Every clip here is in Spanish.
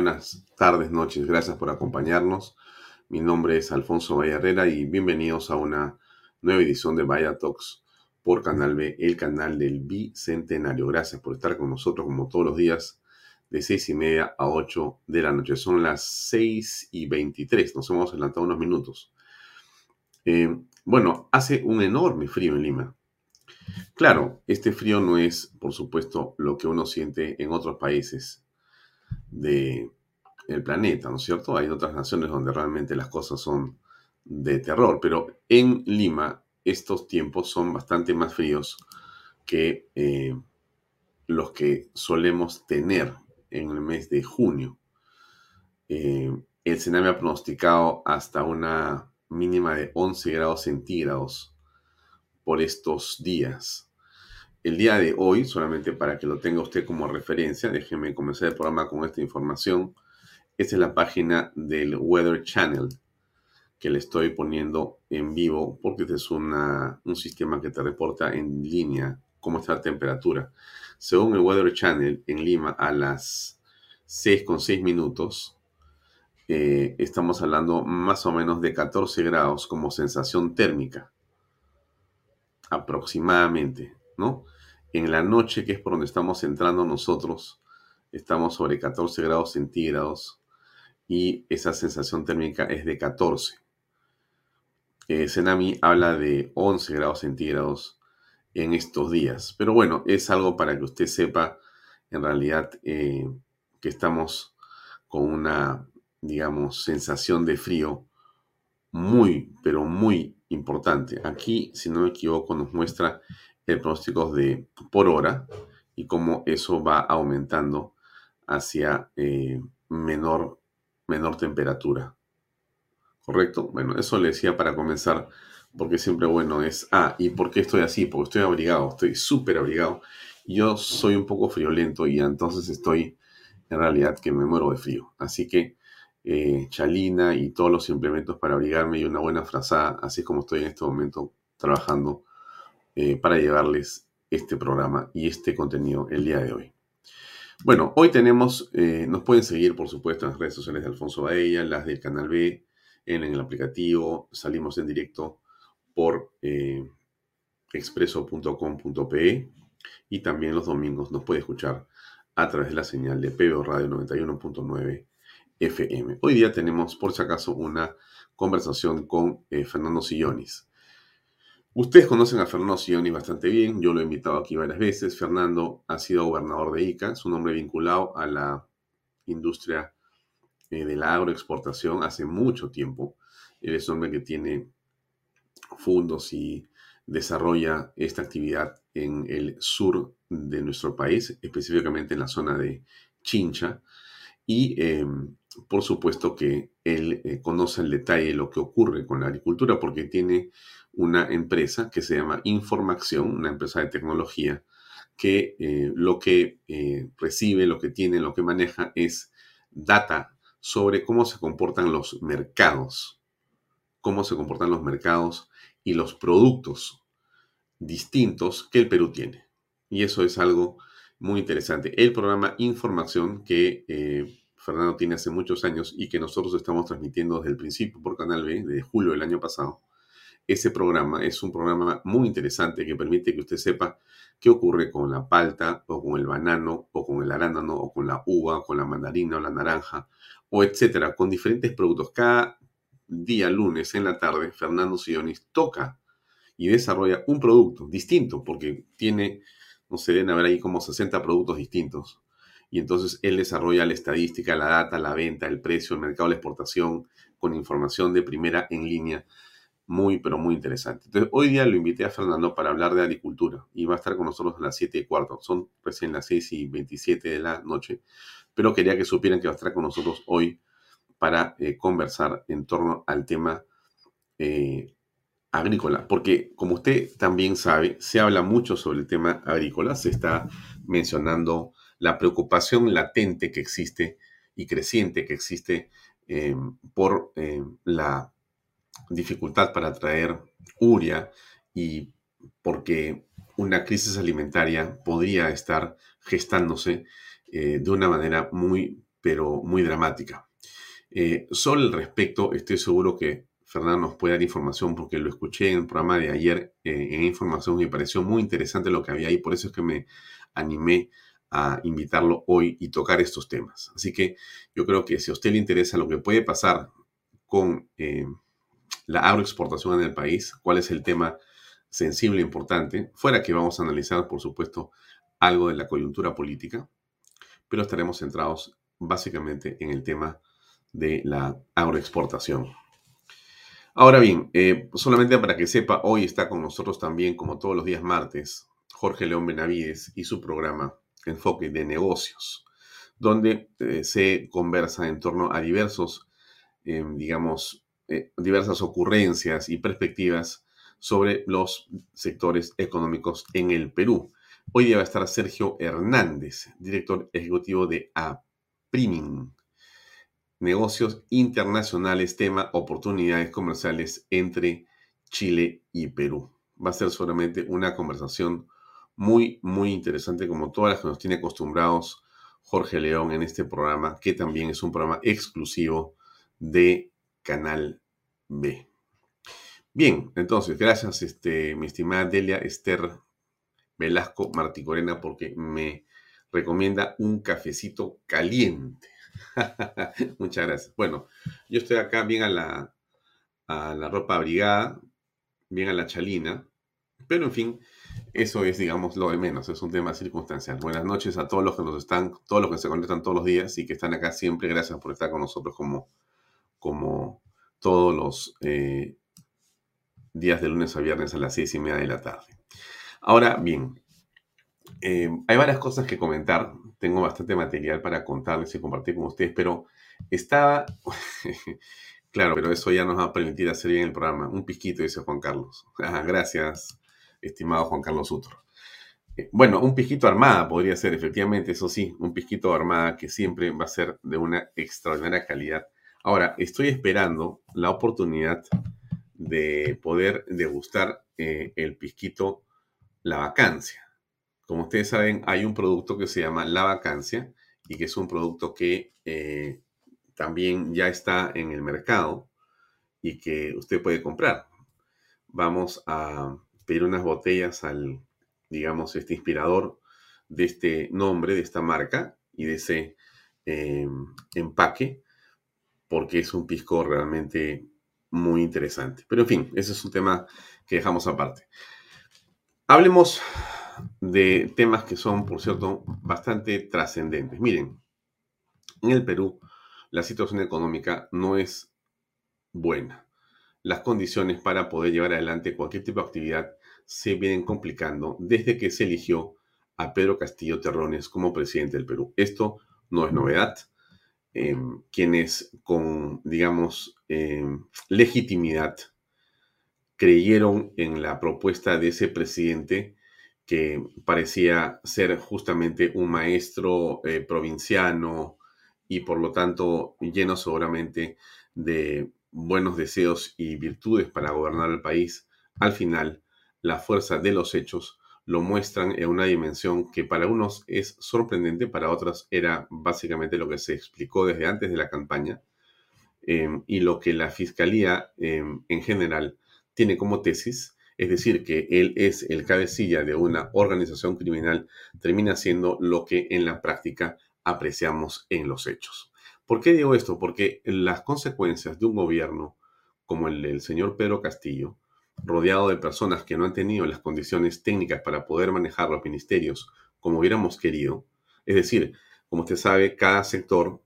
Buenas tardes, noches. Gracias por acompañarnos. Mi nombre es Alfonso Valle y bienvenidos a una nueva edición de Vaya Talks por Canal B, el canal del Bicentenario. Gracias por estar con nosotros como todos los días de seis y media a 8 de la noche. Son las 6 y 23. Nos hemos adelantado unos minutos. Eh, bueno, hace un enorme frío en Lima. Claro, este frío no es, por supuesto, lo que uno siente en otros países del planeta, ¿no es cierto? Hay otras naciones donde realmente las cosas son de terror, pero en Lima estos tiempos son bastante más fríos que eh, los que solemos tener en el mes de junio. Eh, el Sename ha pronosticado hasta una mínima de 11 grados centígrados por estos días. El día de hoy, solamente para que lo tenga usted como referencia, déjeme comenzar el programa con esta información. Esta es la página del Weather Channel que le estoy poniendo en vivo porque este es un sistema que te reporta en línea cómo está la temperatura. Según el Weather Channel en Lima a las 6,6 minutos, eh, estamos hablando más o menos de 14 grados como sensación térmica. Aproximadamente, ¿no? En la noche, que es por donde estamos entrando nosotros, estamos sobre 14 grados centígrados y esa sensación térmica es de 14. Eh, habla de 11 grados centígrados en estos días. Pero bueno, es algo para que usted sepa en realidad eh, que estamos con una, digamos, sensación de frío muy, pero muy importante. Aquí, si no me equivoco, nos muestra el pronóstico de por hora y cómo eso va aumentando hacia eh, menor, menor temperatura. ¿Correcto? Bueno, eso le decía para comenzar, porque siempre bueno es, ah, ¿y por qué estoy así? Porque estoy abrigado, estoy súper abrigado. Yo soy un poco friolento y entonces estoy en realidad que me muero de frío. Así que eh, chalina y todos los implementos para abrigarme y una buena frazada, así como estoy en este momento trabajando eh, para llevarles este programa y este contenido el día de hoy. Bueno, hoy tenemos, eh, nos pueden seguir por supuesto en las redes sociales de Alfonso Baella, las del Canal B, en, el aplicativo, salimos en directo por eh, expreso.com.pe y también los domingos nos puede escuchar a través de la señal de PBO Radio 91.9 FM. Hoy día tenemos, por si acaso, una conversación con Fernando Sillonis. Ustedes conocen a Fernando Sioni bastante bien, yo lo he invitado aquí varias veces. Fernando ha sido gobernador de ICA, es un hombre vinculado a la industria eh, de la agroexportación hace mucho tiempo. Él es un hombre que tiene fondos y desarrolla esta actividad en el sur de nuestro país, específicamente en la zona de Chincha. Y em, por supuesto que él eh, conoce el detalle de lo que ocurre con la agricultura porque tiene una empresa que se llama Información, una empresa de tecnología, que eh, lo que eh, recibe, lo que tiene, lo que maneja es data sobre cómo se comportan los mercados, cómo se comportan los mercados y los productos distintos que el Perú tiene. Y eso es algo muy interesante. El programa Información que Fernando tiene hace muchos años y que nosotros estamos transmitiendo desde el principio por Canal B, desde julio del año pasado, ese programa es un programa muy interesante que permite que usted sepa qué ocurre con la palta o con el banano o con el arándano o con la uva, con la mandarina o la naranja o etcétera, con diferentes productos. Cada día lunes en la tarde, Fernando Sionis toca y desarrolla un producto distinto porque tiene, no sé, deben haber ahí como 60 productos distintos. Y entonces él desarrolla la estadística, la data, la venta, el precio, el mercado, la exportación, con información de primera en línea muy, pero muy interesante. Entonces, hoy día lo invité a Fernando para hablar de agricultura y va a estar con nosotros a las 7 y cuarto. Son recién las 6 y 27 de la noche, pero quería que supieran que va a estar con nosotros hoy para eh, conversar en torno al tema eh, agrícola, porque como usted también sabe, se habla mucho sobre el tema agrícola, se está mencionando la preocupación latente que existe y creciente que existe eh, por la dificultad para traer uria y porque una crisis alimentaria podría estar gestándose eh, de una manera muy, pero muy dramática. Eh, solo al respecto, estoy seguro que Fernando nos puede dar información porque lo escuché en el programa de ayer eh, en información y me pareció muy interesante lo que había ahí, por eso es que me animé a invitarlo hoy y tocar estos temas. Así que yo creo que si a usted le interesa lo que puede pasar con la agroexportación en el país, cuál es el tema sensible e importante, fuera que vamos a analizar, por supuesto, algo de la coyuntura política, pero estaremos centrados básicamente en el tema de la agroexportación. Ahora bien, eh, solamente para que sepa, hoy está con nosotros también, como todos los días martes, Jorge León Benavides y su programa Enfoque de Negocios, donde eh, se conversa en torno a diversos, eh, digamos, eh, diversas ocurrencias y perspectivas sobre los sectores económicos en el Perú. Hoy día va a estar Sergio Hernández, director ejecutivo de APRIMIN, negocios internacionales, tema oportunidades comerciales entre Chile y Perú. Va a ser solamente una conversación muy, muy interesante, como todas las que nos tiene acostumbrados Jorge León en este programa, que también es un programa exclusivo de Canal B. Bien, entonces, gracias, este, mi estimada Delia Esther Velasco Marticorena, porque me recomienda un cafecito caliente. Muchas gracias. Bueno, yo estoy acá bien a la, a la ropa abrigada, bien a la chalina, pero en fin, eso es, digamos, lo de menos, es un tema circunstancial. Buenas noches a todos los que nos están, todos los que se conectan todos los días y que están acá siempre. Gracias por estar con nosotros como, como todos los eh, días de lunes a viernes a las seis y media de la tarde. Ahora bien, eh, hay varias cosas que comentar. Tengo bastante material para contarles y compartir con ustedes, pero estaba... claro, pero eso ya nos va a permitir hacer bien el programa. Un pisquito, dice Juan Carlos. Ah, gracias, estimado Juan Carlos Utro. Eh, bueno, un pisquito armada podría ser, efectivamente, eso sí, un pisquito armada que siempre va a ser de una extraordinaria calidad Ahora, estoy esperando la oportunidad de poder degustar eh, el pisquito La Vacancia. Como ustedes saben, hay un producto que se llama La Vacancia y que es un producto que eh, también ya está en el mercado y que usted puede comprar. Vamos a pedir unas botellas al, digamos, este inspirador de este nombre, de esta marca y de ese eh, empaque porque es un pisco realmente muy interesante. Pero en fin, ese es un tema que dejamos aparte. Hablemos de temas que son, por cierto, bastante trascendentes. Miren, en el Perú la situación económica no es buena. Las condiciones para poder llevar adelante cualquier tipo de actividad se vienen complicando desde que se eligió a Pedro Castillo Terrones como presidente del Perú. Esto no es novedad. Em, quienes con, digamos, em, legitimidad creyeron en la propuesta de ese presidente que parecía ser justamente un maestro eh, provinciano y por lo tanto lleno seguramente de buenos deseos y virtudes para gobernar el país, al final la fuerza de los hechos lo muestran en una dimensión que para unos es sorprendente, para otros era básicamente lo que se explicó desde antes de la campaña em, y lo que la Fiscalía em, en general tiene como tesis, es decir, que él es el cabecilla de una organización criminal, termina siendo lo que en la práctica apreciamos en los hechos. ¿Por qué digo esto? Porque las consecuencias de un gobierno como el del señor Pedro Castillo, rodeado de personas que no han tenido las condiciones técnicas para poder manejar los ministerios como hubiéramos querido, es decir, como usted sabe, cada sector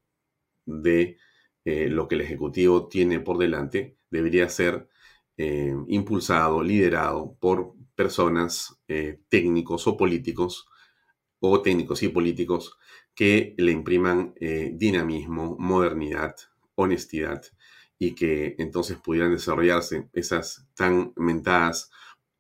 de eh, lo que el Ejecutivo tiene por delante debería ser eh, impulsado, liderado por personas eh, técnicos o políticos, o técnicos y políticos, que le impriman dinamismo, modernidad, honestidad, y que entonces pudieran desarrollarse esas tan mentadas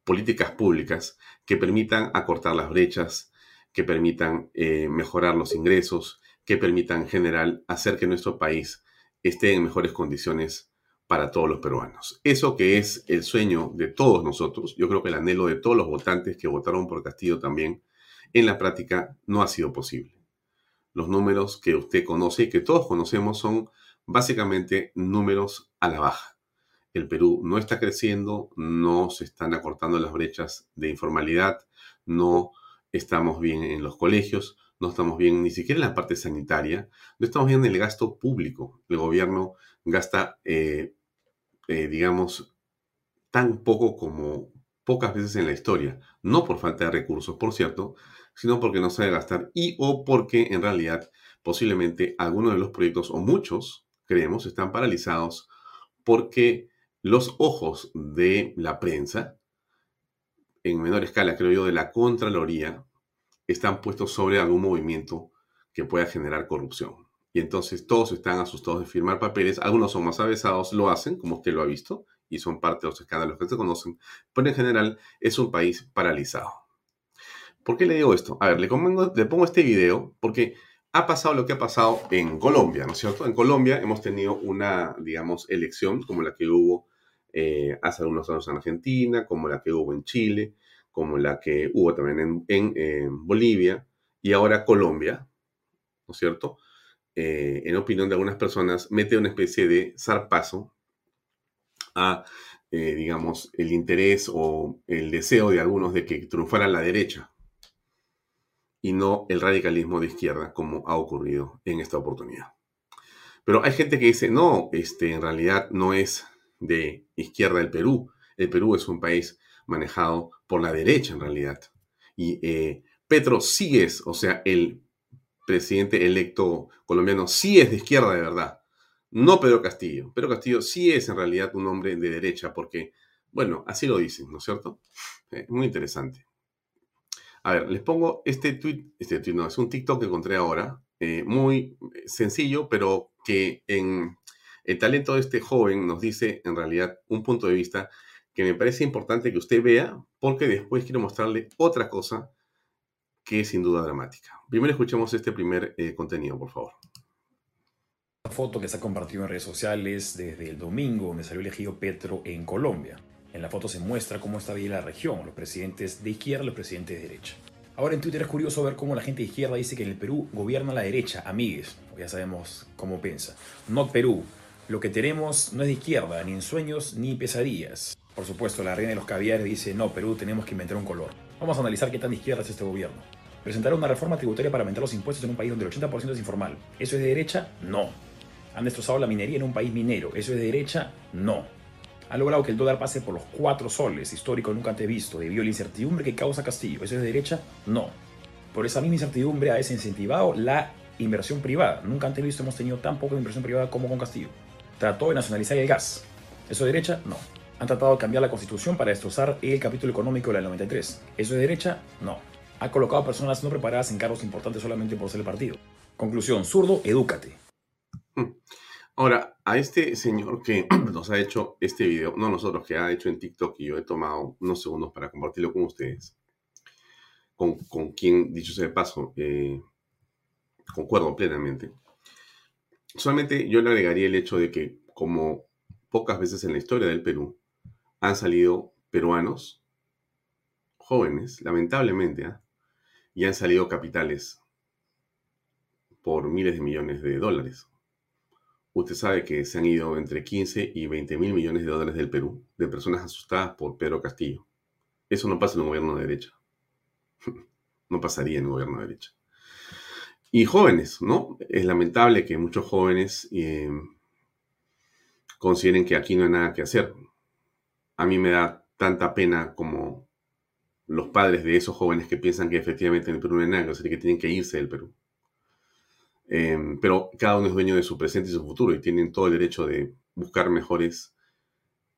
políticas públicas que permitan acortar las brechas, que permitan mejorar los ingresos, que permitan en general hacer que nuestro país esté en mejores condiciones para todos los peruanos. Eso que es el sueño de todos nosotros, yo creo que el anhelo de todos los votantes que votaron por Castillo también, en la práctica no ha sido posible. Los números que usted conoce y que todos conocemos son básicamente números a la baja. El Perú no está creciendo, no se están acortando las brechas de informalidad, no estamos bien en los colegios, no estamos bien ni siquiera en la parte sanitaria, no estamos bien en el gasto público. El gobierno gasta, eh, eh, digamos, tan poco como pocas veces en la historia, no por falta de recursos, por cierto, sino porque no sabe gastar y o porque en realidad posiblemente algunos de los proyectos o muchos, creemos, están paralizados porque los ojos de la prensa, en menor escala creo yo, de la Contraloría, están puestos sobre algún movimiento que pueda generar corrupción. Y entonces todos están asustados de firmar papeles. Algunos son más avesados, lo hacen, como usted lo ha visto, y son parte de los escándalos que se conocen. Pero en general es un país paralizado. ¿Por qué le digo esto? A ver, le, le pongo este video porque ha pasado lo que ha pasado en Colombia, ¿no es cierto? En Colombia hemos tenido una, digamos, elección como la que hubo eh, hace algunos años en Argentina, como la que hubo en Chile, como la que hubo también en, Bolivia y ahora Colombia, ¿no es cierto? Eh, en opinión de algunas personas, mete una especie de zarpazo a, eh, digamos, el interés o el deseo de algunos de que triunfara la derecha y no el radicalismo de izquierda, como ha ocurrido en esta oportunidad. Pero hay gente que dice, no, este, en realidad no es de izquierda el Perú. El Perú es un país manejado por la derecha en realidad. Y eh, Petro sí es, o sea, el presidente electo colombiano sí es de izquierda de verdad. No Pedro Castillo. Pedro Castillo sí es en realidad un hombre de derecha porque, bueno, así lo dicen, ¿no es cierto? Eh, muy interesante. A ver, les pongo este tweet, este tweet no, es un TikTok que encontré ahora, eh, muy sencillo, pero que en el talento de este joven nos dice en realidad un punto de vista que me parece importante que usted vea, porque después quiero mostrarle otra cosa que es sin duda dramática. Primero escuchemos este primer eh, contenido, por favor. Foto que se ha compartido en redes sociales desde el domingo, donde salió elegido Petro en Colombia. En la foto se muestra cómo está bien la región, los presidentes de izquierda y los presidentes de derecha. Ahora en Twitter es curioso ver cómo la gente de izquierda dice que en el Perú gobierna la derecha, amigues, ya sabemos cómo piensa. No Perú, lo que tenemos no es de izquierda, ni en sueños ni pesadillas. Por supuesto, la reina de los caviares dice, no, Perú tenemos que inventar un color. Vamos a analizar qué tan de izquierda es este gobierno. Presentar una reforma tributaria para aumentar los impuestos en un país donde el 80% es informal. ¿Eso es de derecha? No. Han destrozado la minería en un país minero. ¿Eso es de derecha? No. Han logrado que el dólar pase por los cuatro soles, histórico nunca antes visto, debido a la incertidumbre que causa Castillo. ¿Eso es de derecha? No. Por esa misma incertidumbre ha desincentivado la inversión privada. Nunca antes visto hemos tenido tan poca inversión privada como con Castillo. Trató de nacionalizar el gas. ¿Eso es de derecha? No han tratado de cambiar la constitución para destrozar el capítulo económico de la 93. ¿Eso es derecha? No. Ha colocado a personas no preparadas en cargos importantes solamente por ser el partido. Conclusión, zurdo, edúcate. Hmm. Ahora, a este señor que nos ha hecho este video, no nosotros, que ha hecho en TikTok y yo he tomado unos segundos para compartirlo con ustedes, con, quien, dicho sea de paso, eh, concuerdo plenamente. Solamente yo le agregaría el hecho de que, como pocas veces en la historia del Perú, han salido peruanos jóvenes, lamentablemente, ¿ah? y han salido capitales por miles de millones de dólares. Usted sabe que se han ido entre 15 y 20 mil millones de dólares del Perú, de personas asustadas por Pedro Castillo. Eso no pasa en un gobierno de derecha. no pasaría en un gobierno de derecha. Y jóvenes, ¿no? Es lamentable que muchos jóvenes eh, consideren que aquí no hay nada que hacer. A mí me da tanta pena como los padres de esos jóvenes que piensan que efectivamente en el Perú no hay nada que hacer y que tienen que irse del Perú. Eh, pero cada uno es dueño de su presente y su futuro y tienen todo el derecho de buscar mejores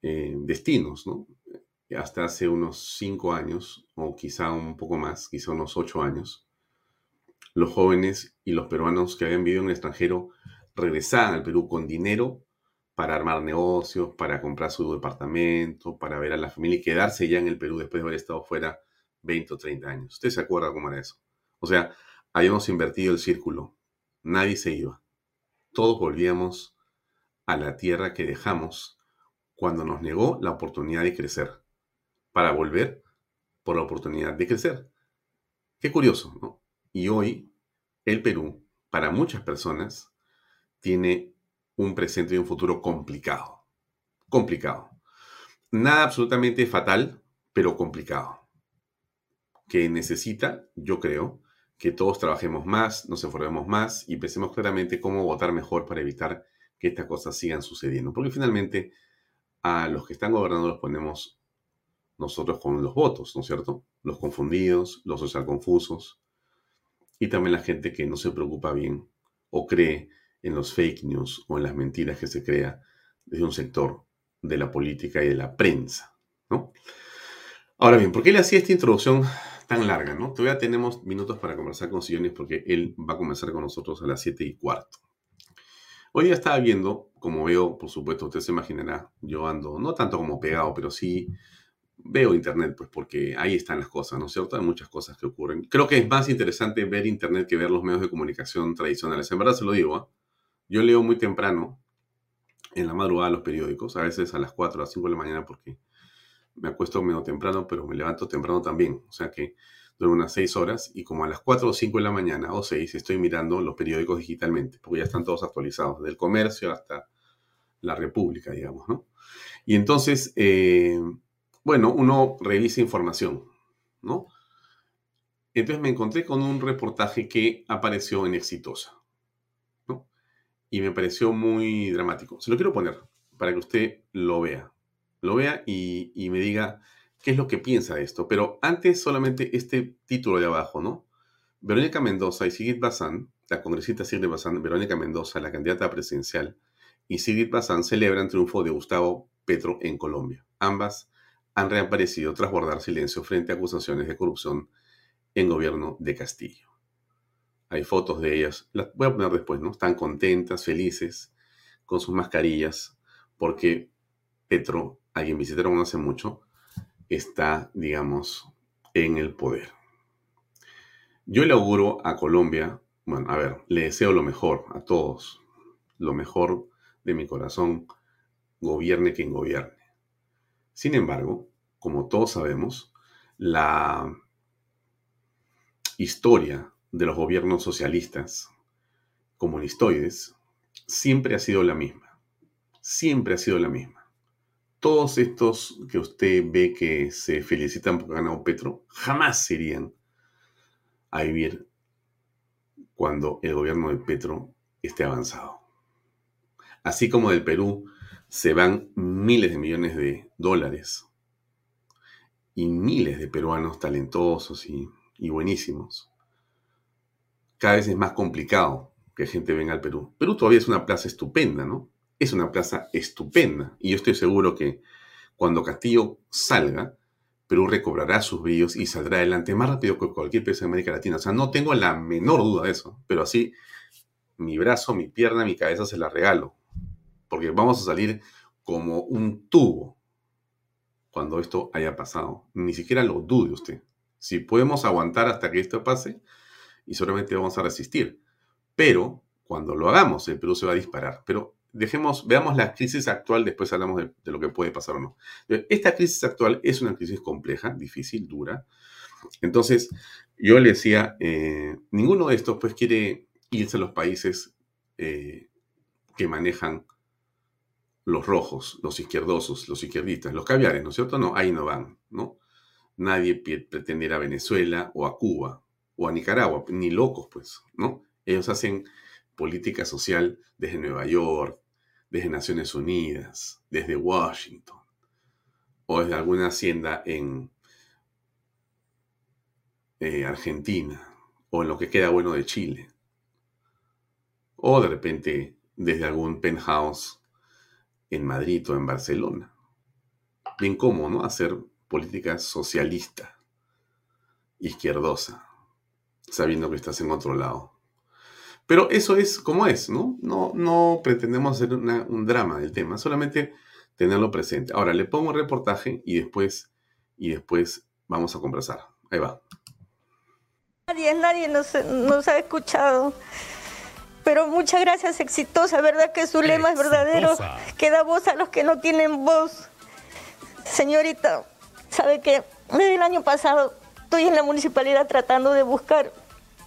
eh, destinos, ¿no? Hasta hace unos cinco años, o quizá un poco más, quizá unos ocho años, los jóvenes y los peruanos que habían vivido en el extranjero regresaban al Perú con dinero para armar negocios, para comprar su departamento, para ver a la familia y quedarse ya en el Perú después de haber estado fuera 20 o 30 años. ¿Usted se acuerda cómo era eso? O sea, habíamos invertido el círculo. Nadie se iba. Todos volvíamos a la tierra que dejamos cuando nos negó la oportunidad de crecer, para volver por la oportunidad de crecer. Qué curioso, ¿no? Y hoy el Perú, para muchas personas, tiene un presente y un futuro complicado. Complicado. Nada absolutamente fatal, pero complicado. Que necesita, yo creo, que todos trabajemos más, nos informemos más y pensemos claramente cómo votar mejor para evitar que estas cosas sigan sucediendo. Porque finalmente a los que están gobernando los ponemos nosotros con los votos, ¿no es cierto? Los confundidos, los social confusos y también la gente que no se preocupa bien o cree en los fake news o en las mentiras que se crea desde un sector de la política y de la prensa, ¿no? Ahora bien, ¿por qué le hacía esta introducción tan larga, no? Todavía tenemos minutos para conversar con Sillones porque él va a comenzar con nosotros a las 7 y cuarto. Hoy ya estaba viendo, como veo, por supuesto, usted se imaginará, yo ando, no tanto como pegado, pero sí veo Internet, pues porque ahí están las cosas, ¿no es cierto? Hay muchas cosas que ocurren. Creo que es más interesante ver Internet que ver los medios de comunicación tradicionales. En verdad se lo digo, ¿eh? Yo leo muy temprano, en la madrugada, los periódicos, a veces a las 4, a las 5 de la mañana, porque me acuesto medio temprano, pero me levanto temprano también. O sea que duermo unas 6 horas y como a las 4 o 5 de la mañana o 6 estoy mirando los periódicos digitalmente, porque ya están todos actualizados, del comercio hasta la República, digamos, ¿no? Y entonces, eh, bueno, uno revisa información, ¿no? Entonces me encontré con un reportaje que apareció en Exitosa y me pareció muy dramático. Se lo quiero poner para que usted lo vea. Lo vea y, me diga qué es lo que piensa de esto. Pero antes solamente este título de abajo, ¿no? Verónica Mendoza y Sigrid Bazán, la congresista Sigrid Bazán, Verónica Mendoza, la candidata presidencial, y Sigrid Bazán celebran triunfo de Gustavo Petro en Colombia. Ambas han reaparecido tras guardar silencio frente a acusaciones de corrupción en gobierno de Castillo. Hay fotos de ellas, las voy a poner después, ¿no? Están contentas, felices, con sus mascarillas, porque Petro, a quien visitaron hace mucho, está, digamos, en el poder. Yo le auguro a Colombia, bueno, a ver, le deseo lo mejor a todos, lo mejor de mi corazón, gobierne quien gobierne. Sin embargo, como todos sabemos, la historia de los gobiernos socialistas comunistoides siempre ha sido la misma. Siempre ha sido la misma. Todos estos que usted ve que se felicitan por ganado Petro, jamás irían a vivir cuando el gobierno de Petro esté avanzado. Así como del Perú se van miles de millones de dólares y miles de peruanos talentosos y, y buenísimos cada vez es más complicado que gente venga al Perú. Perú todavía es una plaza estupenda, ¿no? Es una plaza estupenda. Y yo estoy seguro que cuando Castillo salga, Perú recobrará sus brillos y saldrá adelante más rápido que cualquier país de América Latina. O sea, no tengo la menor duda de eso. Pero así, mi brazo, mi pierna, mi cabeza se la regalo. Porque vamos a salir como un tubo cuando esto haya pasado. Ni siquiera lo dude usted. Si podemos aguantar hasta que esto pase, y solamente vamos a resistir. Pero cuando lo hagamos, el Perú se va a disparar. Pero dejemos, veamos la crisis actual, después hablamos de, lo que puede pasar o no. Esta crisis actual es una crisis compleja, difícil, dura. Entonces, yo le decía, eh, ninguno de estos pues quiere irse a los países eh, que manejan los rojos, los izquierdosos, los izquierdistas, los caviares, ¿no es cierto? No, ahí no van, ¿no? Nadie pretende a Venezuela o a Cuba o a Nicaragua, ni locos, pues, ¿no? Ellos hacen política social desde Nueva York, desde Naciones Unidas, desde Washington, o desde alguna hacienda en eh, Argentina, o en lo que queda bueno de Chile, o de repente desde algún penthouse en Madrid o en Barcelona. Bien cómo, ¿no? Hacer política socialista, izquierdosa, sabiendo que estás en otro lado. Pero eso es como es, ¿no? No, no pretendemos hacer un drama del tema, solamente tenerlo presente. Ahora le pongo un reportaje y después, y después vamos a conversar. Ahí va. Nadie, nadie nos, nos ha escuchado. Pero muchas gracias, exitosa, ¿verdad? Que su lema es verdadero, que da voz a los que no tienen voz. Señorita, ¿sabe que Desde el año pasado estoy en la municipalidad tratando de buscar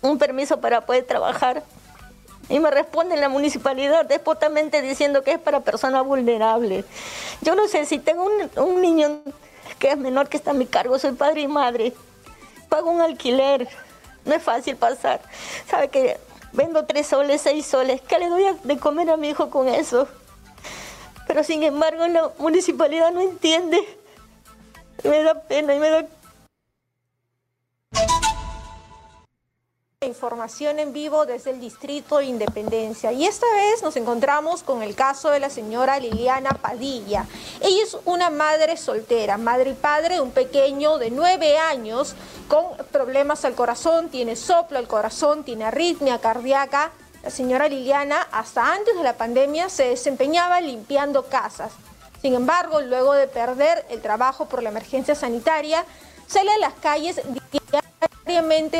un permiso para poder trabajar. Y me responde la municipalidad despotamente diciendo que es para personas vulnerables. Yo no sé si tengo un, un niño que es menor que está a mi cargo, soy padre y madre. Pago un alquiler, no es fácil pasar. ¿Sabe que Vendo tres soles, seis soles. ¿Qué le doy de comer a mi hijo con eso? Pero sin embargo la municipalidad no entiende. Me da pena y me da Información en vivo desde el distrito de Independencia y esta vez nos encontramos con el caso de la señora Liliana Padilla. Ella es una madre soltera, madre y padre de un pequeño de nueve años con problemas al corazón, tiene soplo al corazón, tiene arritmia cardíaca. La señora Liliana hasta antes de la pandemia se desempeñaba limpiando casas. Sin embargo, luego de perder el trabajo por la emergencia sanitaria, sale a las calles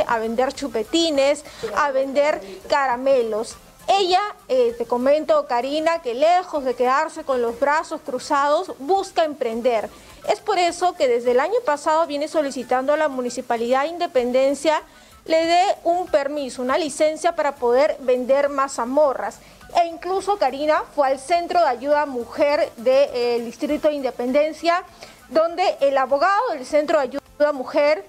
a vender chupetines, a vender caramelos. Ella, eh, te comento, Karina, que lejos de quedarse con los brazos cruzados, busca emprender. Es por eso que desde el año pasado viene solicitando a la Municipalidad de Independencia le dé un permiso, una licencia para poder vender mazamorras. E incluso Karina fue al Centro de Ayuda Mujer del eh, Distrito de Independencia, donde el abogado del Centro de Ayuda Mujer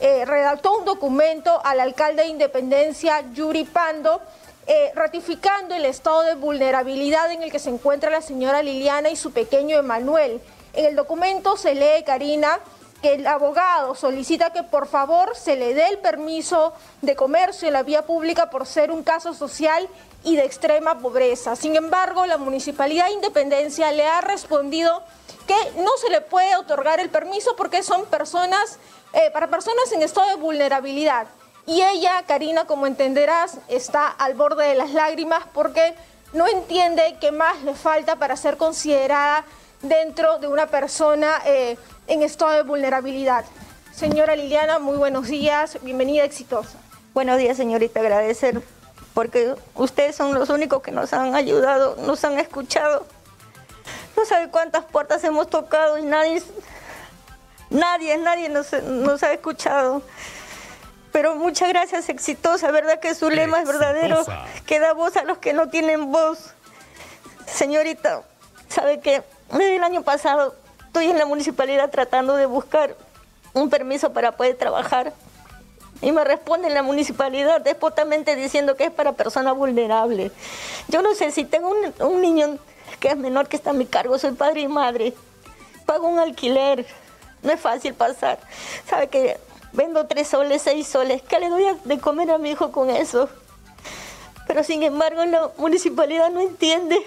eh, redactó un documento al alcalde de Independencia, Yuri Pando, eh, ratificando el estado de vulnerabilidad en el que se encuentra la señora Liliana y su pequeño Emanuel. En el documento se lee, Karina, que el abogado solicita que por favor se le dé el permiso de comercio en la vía pública por ser un caso social y de extrema pobreza. Sin embargo, la Municipalidad de Independencia le ha respondido que no se le puede otorgar el permiso porque son personas, eh, para personas en estado de vulnerabilidad. Y ella, Karina, como entenderás, está al borde de las lágrimas porque no entiende qué más le falta para ser considerada dentro de una persona eh, en estado de vulnerabilidad. Señora Liliana, muy buenos días, bienvenida exitosa. Buenos días, señorita, agradecer porque ustedes son los únicos que nos han ayudado, nos han escuchado. No sabe cuántas puertas hemos tocado y nadie, nadie, nadie nos, nos ha escuchado. Pero muchas gracias, exitosa, ¿verdad? Que su lema es verdadero, que da voz a los que no tienen voz. Señorita, ¿sabe que Desde el año pasado estoy en la municipalidad tratando de buscar un permiso para poder trabajar. Y me responde la municipalidad despotamente diciendo que es para personas vulnerables. Yo no sé si tengo un, un niño que es menor que está a mi cargo, soy padre y madre. Pago un alquiler, no es fácil pasar. ¿Sabe que vendo tres soles, seis soles? ¿Qué le doy de comer a mi hijo con eso? Pero sin embargo la municipalidad no entiende.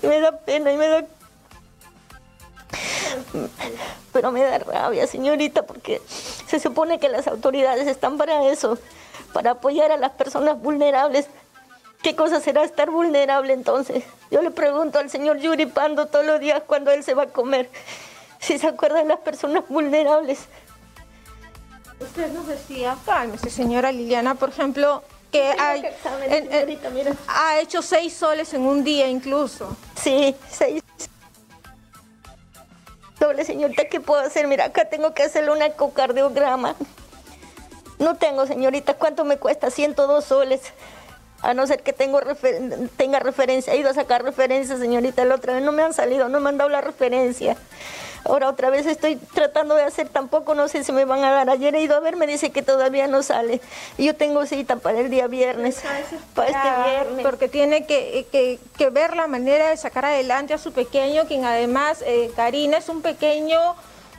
Me da pena y me da... Pero me da rabia, señorita, porque se supone que las autoridades están para eso, para apoyar a las personas vulnerables. ¿Qué cosa será estar vulnerable entonces? Yo le pregunto al señor Yuri Pando todos los días cuando él se va a comer, si se acuerda de las personas vulnerables. Usted nos decía, cálmese señora Liliana, por ejemplo, que, hay, ha hecho seis soles en un día incluso. Sí, seis. Doble señorita, ¿qué puedo hacer? Mira, acá tengo que hacerle un ecocardiograma. No tengo, señorita, ¿cuánto me cuesta? 102 soles. A no ser que tengo tenga referencia. He ido a sacar referencia, señorita, la otra vez no me han salido, no me han dado la referencia. Ahora otra vez estoy tratando de hacer, tampoco no sé si me van a dar. Ayer he ido a ver, me dice que todavía no sale. Yo tengo cita para el día viernes, para este viernes. Porque tiene que, ver la manera de sacar adelante a su pequeño, quien además, eh, Karina, es un pequeño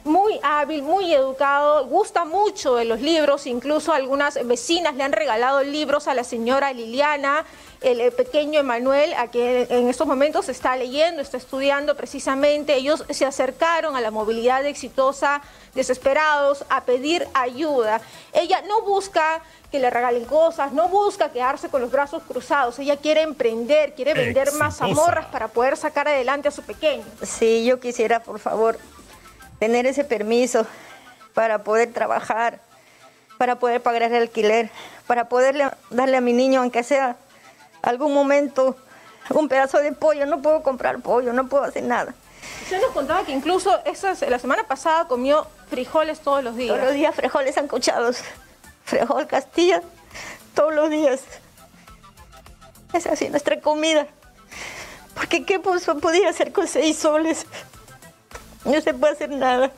muy hábil, muy educado, gusta mucho de los libros, incluso algunas vecinas le han regalado libros a la señora Liliana, el pequeño Emanuel, a quien en estos momentos está leyendo, está estudiando precisamente. Ellos se acercaron a la movilidad exitosa, desesperados, a pedir ayuda. Ella no busca que le regalen cosas, no busca quedarse con los brazos cruzados, ella quiere emprender, quiere vender más mazamorras para poder sacar adelante a su pequeño. Sí, yo quisiera, por favor, tener ese permiso para poder trabajar, para poder pagar el alquiler, para poder darle a mi niño, aunque sea algún momento, un pedazo de pollo. No puedo comprar pollo, no puedo hacer nada. Usted nos contaba que incluso la semana pasada comió frijoles todos los días. Todos los días frijoles ancochados, frijol castilla, todos los días. Es así nuestra comida. Porque ¿qué podía hacer con seis soles? No se puede hacer nada.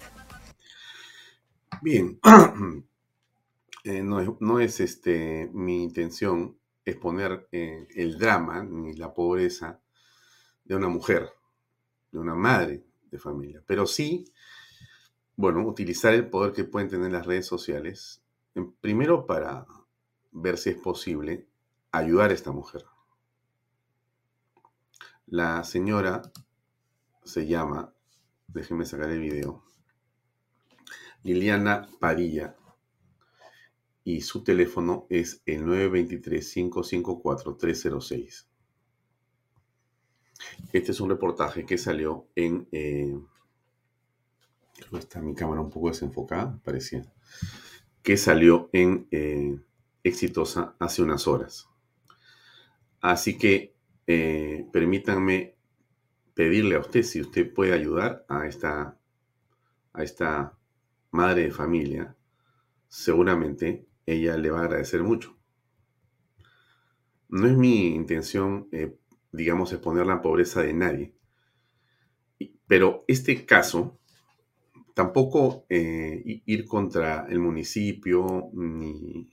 Bien. Eh, no, es, este, mi intención exponer eh, el drama ni la pobreza de una mujer, de una madre de familia, pero sí, bueno, utilizar el poder que pueden tener las redes sociales, primero para ver si es posible ayudar a esta mujer. La señora se llama déjenme sacar el video, Liliana Padilla, y su teléfono es el 923-554-306. Este es un reportaje que salió en... Eh, está mi cámara un poco desenfocada, parecía. Que salió en eh, Exitosa hace unas horas. Así que eh, permítanme pedirle a usted si usted puede ayudar a esta, a esta madre de familia, seguramente ella le va a agradecer mucho. No es mi intención, eh, digamos, exponer la pobreza de nadie, pero este caso, tampoco eh, ir contra el municipio, ni...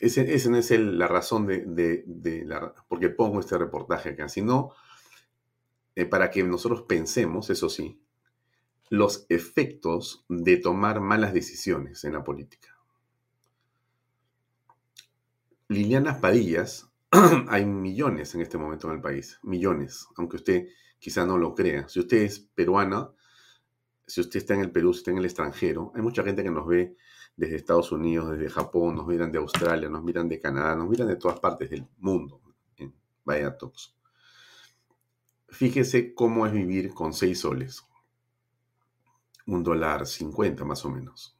Esa no es la razón de, de, la, porque pongo este reportaje acá, sino eh, para que nosotros pensemos, eso sí, los efectos de tomar malas decisiones en la política. Lilianas Padillas, hay millones en este momento en el país, millones, aunque usted quizá no lo crea. Si usted es peruana, si usted está en el Perú, si está en el extranjero, hay mucha gente que nos ve desde Estados Unidos, desde Japón, nos miran de Australia, nos miran de Canadá, nos miran de todas partes del mundo en Vaya Fíjese cómo es vivir con seis soles. Un dólar cincuenta más o menos.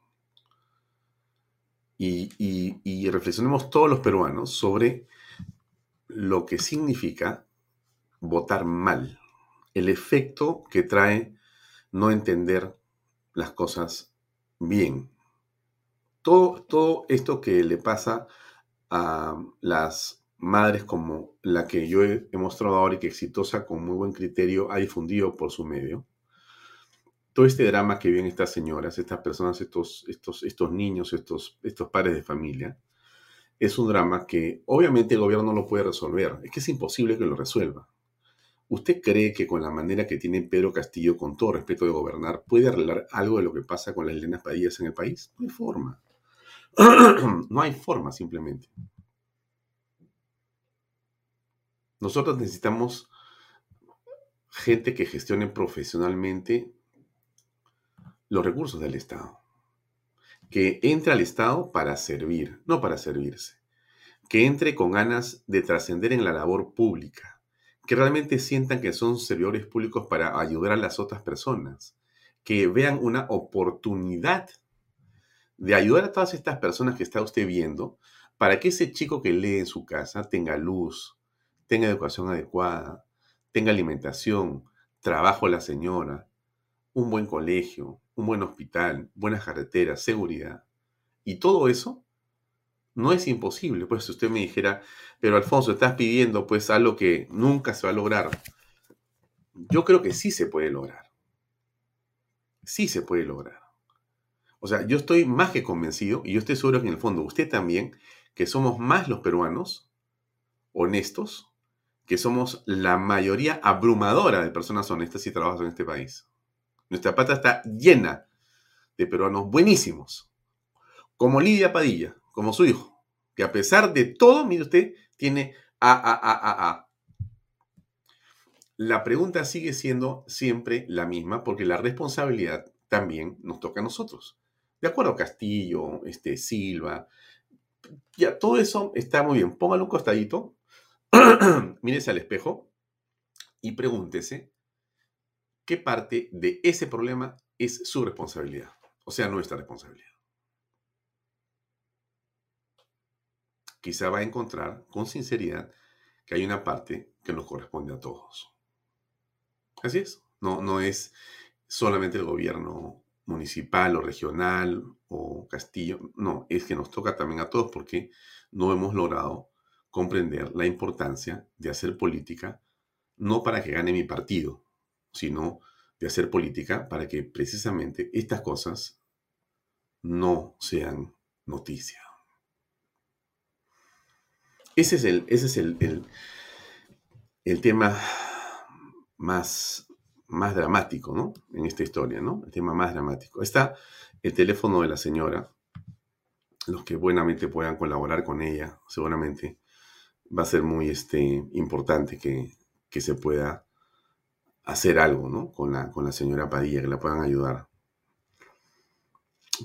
Y, reflexionemos todos los peruanos sobre lo que significa votar mal, el efecto que trae no entender las cosas bien. Todo, todo esto que le pasa a las madres como la que yo he, mostrado ahora y que exitosa con muy buen criterio ha difundido por su medio, todo este drama que viven estas señoras, estas personas, estos, estos, estos niños, estos, estos padres de familia, es un drama que obviamente el gobierno no lo puede resolver. Es que es imposible que lo resuelva. ¿Usted cree que con la manera que tiene Pedro Castillo, con todo respeto de gobernar, puede arreglar algo de lo que pasa con las Elenas Padillas en el país? No hay forma. no hay forma, simplemente. Nosotros necesitamos gente que gestione profesionalmente los recursos del Estado. Que entre al Estado para servir, no para servirse. Que entre con ganas de trascender en la labor pública. Que realmente sientan que son servidores públicos para ayudar a las otras personas. Que vean una oportunidad de ayudar a todas estas personas que está usted viendo para que ese chico que lee en su casa tenga luz, tenga educación adecuada, tenga alimentación, trabajo la señora, un buen colegio, un buen hospital, buenas carreteras, seguridad. Y todo eso No es imposible. Pues si usted me dijera, pero Alfonso, estás pidiendo pues algo que nunca se va a lograr. Yo creo que sí se puede lograr. Sí se puede lograr. O sea, yo estoy más que convencido, y yo estoy seguro que en el fondo usted también, que somos más los peruanos honestos, que somos la mayoría abrumadora de personas honestas y trabajan en este país. Nuestra pata está llena de peruanos buenísimos, como Lidia Padilla, como su hijo, que a pesar de todo, mire usted, tiene a, a, a, a, a. La pregunta sigue siendo siempre la misma, porque la responsabilidad también nos toca a nosotros. De acuerdo, Castillo, este, Silva, ya todo eso está muy bien. Póngalo un costadito, mírese al espejo y pregúntese qué parte de ese problema es su responsabilidad, o sea, nuestra responsabilidad. Quizá va a encontrar con sinceridad que hay una parte que nos corresponde a todos. Así es, no, no es solamente el gobierno municipal o regional o castillo, no, es que nos toca también a todos porque no hemos logrado comprender la importancia de hacer política no para que gane mi partido, sino de hacer política para que precisamente estas cosas no sean noticia. Ese es el, ese es el, el, tema más, más dramático, ¿no? En esta historia, ¿no? El tema más dramático. Está el teléfono de la señora. Los que buenamente puedan colaborar con ella, seguramente va a ser muy este, importante que, que se pueda hacer algo, ¿no? Con la, con la señora Padilla, que la puedan ayudar.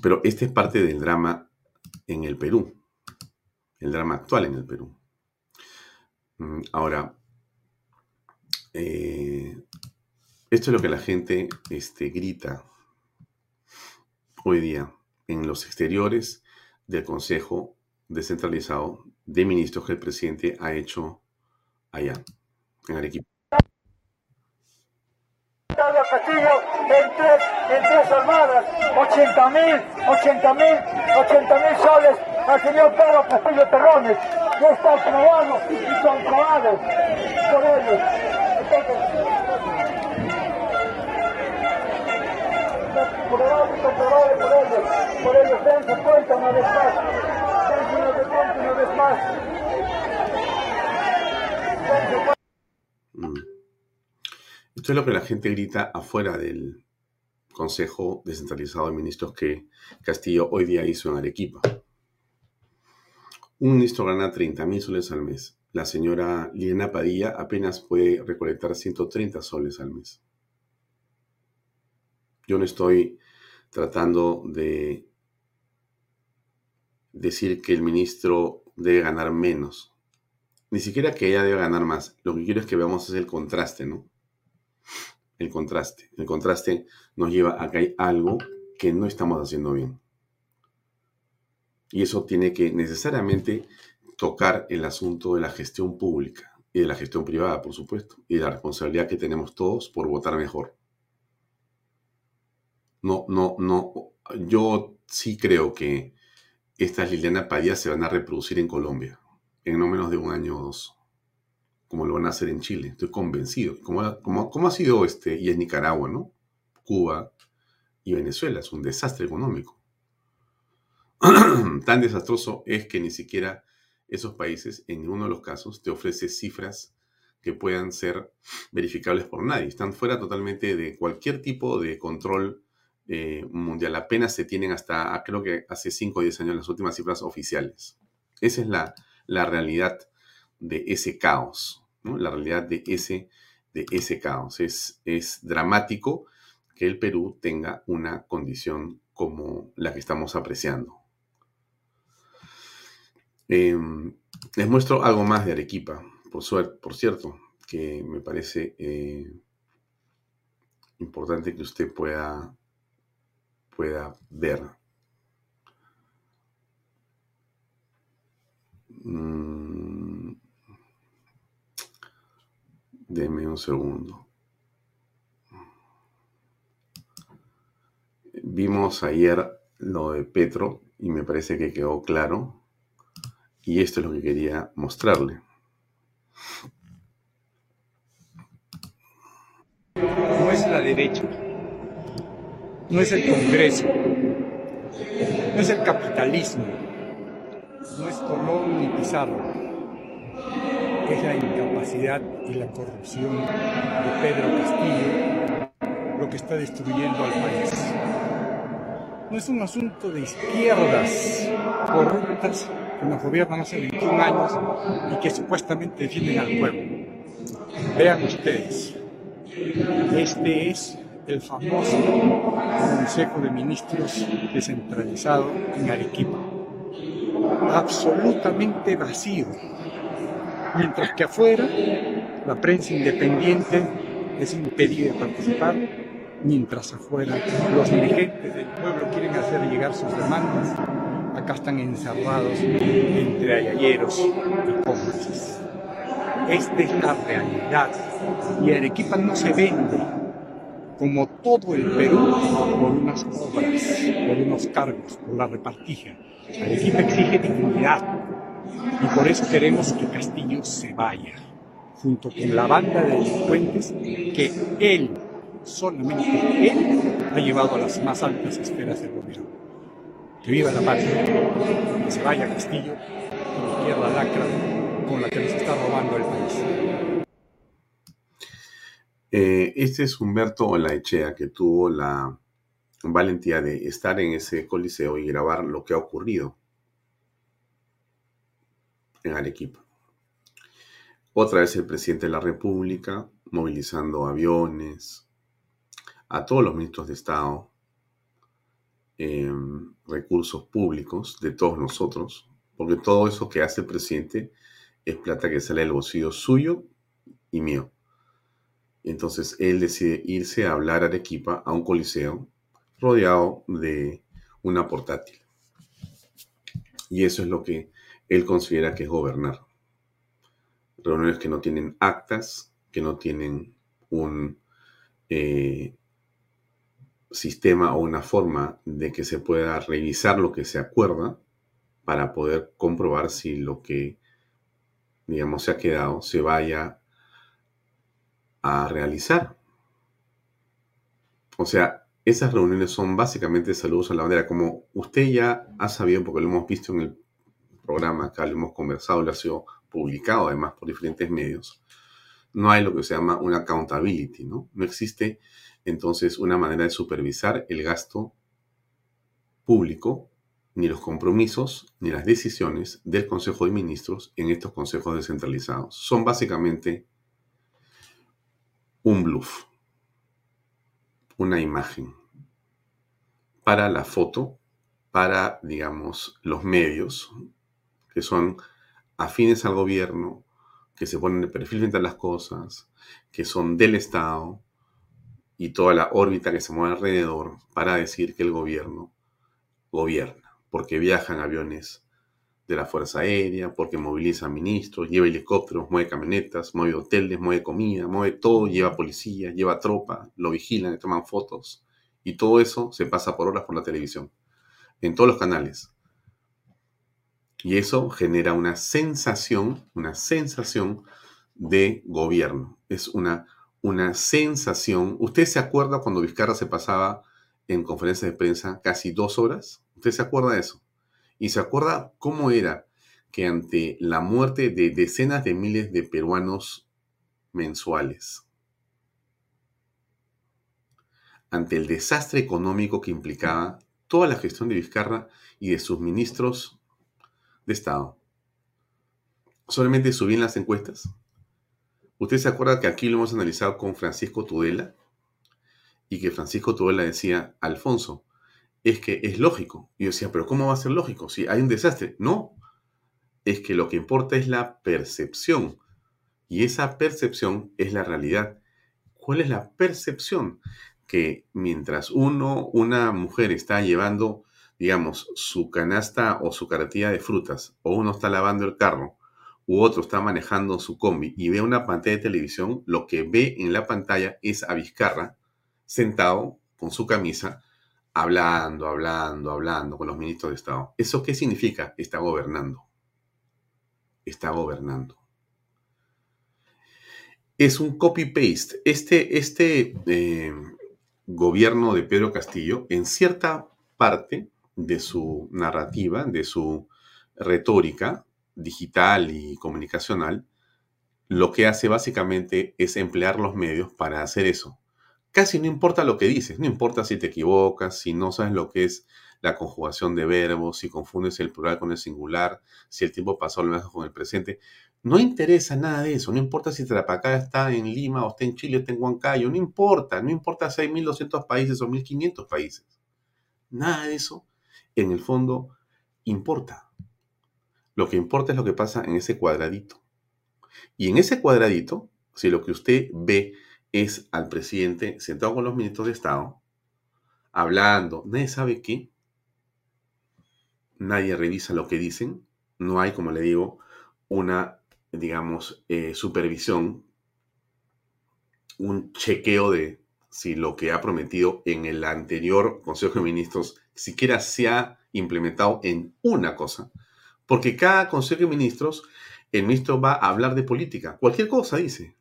Pero este es parte del drama en el Perú, el drama actual en el Perú. Mm, ahora, eh, esto es lo que la gente este, grita hoy día en los exteriores del Consejo Descentralizado de Ministros que el presidente ha hecho allá, en Arequipa. Castillo en tres, en tres armadas, 80 mil, 80 mil, 80 mil soles al señor Pedro Castillo Terrones. Ya está probado y comprobado por ellos. Entonces, probado y comprobado por ellos. Por ellos, dense cuenta una vez más. Dense una vez más. Cuenta. Esto es lo que la gente grita afuera del Consejo Descentralizado de Ministros que Castillo hoy día hizo en Arequipa. Un ministro gana 30 mil soles al mes. La señora Liena Padilla apenas puede recolectar 130 soles al mes. Yo no estoy tratando de decir que el ministro debe ganar menos. Ni siquiera que ella debe ganar más. Lo que quiero es que veamos es el contraste, ¿no? El contraste. El contraste nos lleva a que hay algo que no estamos haciendo bien. Y eso tiene que necesariamente tocar el asunto de la gestión pública y de la gestión privada, por supuesto, y la responsabilidad que tenemos todos por votar mejor. No, no, no. Yo sí creo que estas Liliana Padilla se van a reproducir en Colombia en no menos de un año o dos como lo van a hacer en Chile. Estoy convencido. Como, como, ha sido este, y en Nicaragua, ¿no? Cuba y Venezuela. Es un desastre económico. Tan desastroso es que ni siquiera esos países, en ninguno de los casos, te ofrece cifras que puedan ser verificables por nadie. Están fuera totalmente de cualquier tipo de control eh, mundial. Apenas se tienen hasta, creo que hace 5 o 10 años, las últimas cifras oficiales. Esa es la, la realidad de ese caos. La realidad de ese, de ese caos. Es, es dramático que el Perú tenga una condición como la que estamos apreciando. Em, les muestro algo más de Arequipa, por, suerte, por cierto, que me parece eh, importante que usted pueda, pueda ver. Mm, Deme un segundo. Vimos ayer lo de Petro y me parece que quedó claro. Y esto es lo que quería mostrarle. No es la derecha, no es el Congreso, no es el capitalismo, no es Colón ni Pizarro, es la incapacidad y la corrupción de Pedro Castillo lo que está destruyendo al país. No es un asunto de izquierdas corruptas que nos gobiernan hace 21 años y que supuestamente defienden al pueblo. Vean ustedes, este es el famoso Consejo de Ministros descentralizado en Arequipa. Absolutamente vacío. Mientras que afuera la prensa independiente es impedida de participar, mientras afuera los dirigentes del pueblo quieren hacer llegar sus demandas, acá están encerrados entre ayayeros y cómplices. Esta es la realidad y Arequipa no se vende como todo el Perú por unas obras, por unos cargos, por la repartija. Arequipa exige dignidad y por eso queremos que Castillo se vaya, junto con la banda de delincuentes que él, solamente él, ha llevado a las más altas esferas del gobierno. Que viva la patria, que se vaya Castillo y la izquierda lacra con la que nos está robando el país. Eh, este es Humberto Olaechea, que tuvo la valentía de estar en ese coliseo y grabar lo que ha ocurrido en Arequipa. Otra vez el presidente de la República movilizando aviones, a todos los ministros de Estado, em, recursos públicos de todos nosotros, porque todo eso que hace el presidente es plata que sale del bolsillo suyo y mío. Entonces él decide irse a hablar a Arequipa, a un coliseo, rodeado de una portátil. Y eso es lo que él considera que es gobernar. Reuniones que no tienen actas, que no tienen un eh, sistema o una forma de que se pueda revisar lo que se acuerda para poder comprobar si lo que, digamos, se ha quedado se vaya a realizar. O sea, esas reuniones son básicamente saludos a la bandera, como usted ya ha sabido, porque lo hemos visto en el programa, acá lo hemos conversado, lo ha sido publicado además por diferentes medios. No hay lo que se llama una accountability, ¿no? No existe entonces una manera de supervisar el gasto público, ni los compromisos, ni las decisiones del Consejo de Ministros en estos consejos descentralizados. Son básicamente un bluff, una imagen para la foto, para, digamos, los medios que son afines al gobierno, que se ponen de perfil frente a las cosas, que son del Estado y toda la órbita que se mueve alrededor para decir que el gobierno gobierna, porque viajan aviones de la Fuerza Aérea, porque moviliza ministros, lleva helicópteros, mueve camionetas, mueve hoteles, mueve comida, mueve todo, lleva policía, lleva tropa, lo vigilan, le toman fotos. Y todo eso se pasa por horas por la televisión, en todos los canales. Y eso genera una sensación, una sensación de gobierno. Es una, una sensación. ¿Usted se acuerda cuando Vizcarra se pasaba en conferencias de prensa casi dos horas? ¿Usted se acuerda de eso? y se acuerda cómo era que ante la muerte de decenas de miles de peruanos mensuales, ante el desastre económico que implicaba toda la gestión de Vizcarra y de sus ministros de Estado, solamente subían las encuestas. ¿Usted se acuerda que aquí lo hemos analizado con Francisco Tudela? Y que Francisco Tudela decía, Alfonso, es que es lógico. Y yo decía, pero ¿cómo va a ser lógico si hay un desastre? No, es que lo que importa es la percepción. Y esa percepción es la realidad. ¿Cuál es la percepción? Que mientras uno, una mujer está llevando, digamos, su canasta o su carretilla de frutas, o uno está lavando el carro, u otro está manejando su combi y ve una pantalla de televisión, lo que ve en la pantalla es a Vizcarra sentado con su camisa hablando, hablando, hablando con los ministros de Estado. ¿Eso qué significa? Está gobernando. está gobernando. Es un copy-paste. Este, este eh, gobierno de Pedro Castillo, en cierta parte de su narrativa, de su retórica digital y comunicacional, lo que hace básicamente es emplear los medios para hacer eso. Casi no importa lo que dices, no importa si te equivocas, si no sabes lo que es la conjugación de verbos, si confundes el plural con el singular, si el tiempo pasado lo dejas con el presente. No interesa nada de eso, no importa si Trapacá está en Lima o está en Chile o está en Huancayo, no importa, no importa si hay 1.200 países o 1.500 países. Nada de eso, en el fondo, importa. Lo que importa es lo que pasa en ese cuadradito. Y en ese cuadradito, si lo que usted ve es al presidente sentado con los ministros de Estado, hablando, nadie sabe qué, nadie revisa lo que dicen, no hay, como le digo, una, digamos, eh, supervisión, un chequeo de si lo que ha prometido en el anterior Consejo de Ministros siquiera se ha implementado en una cosa. Porque cada Consejo de Ministros, el ministro va a hablar de política, cualquier cosa dice.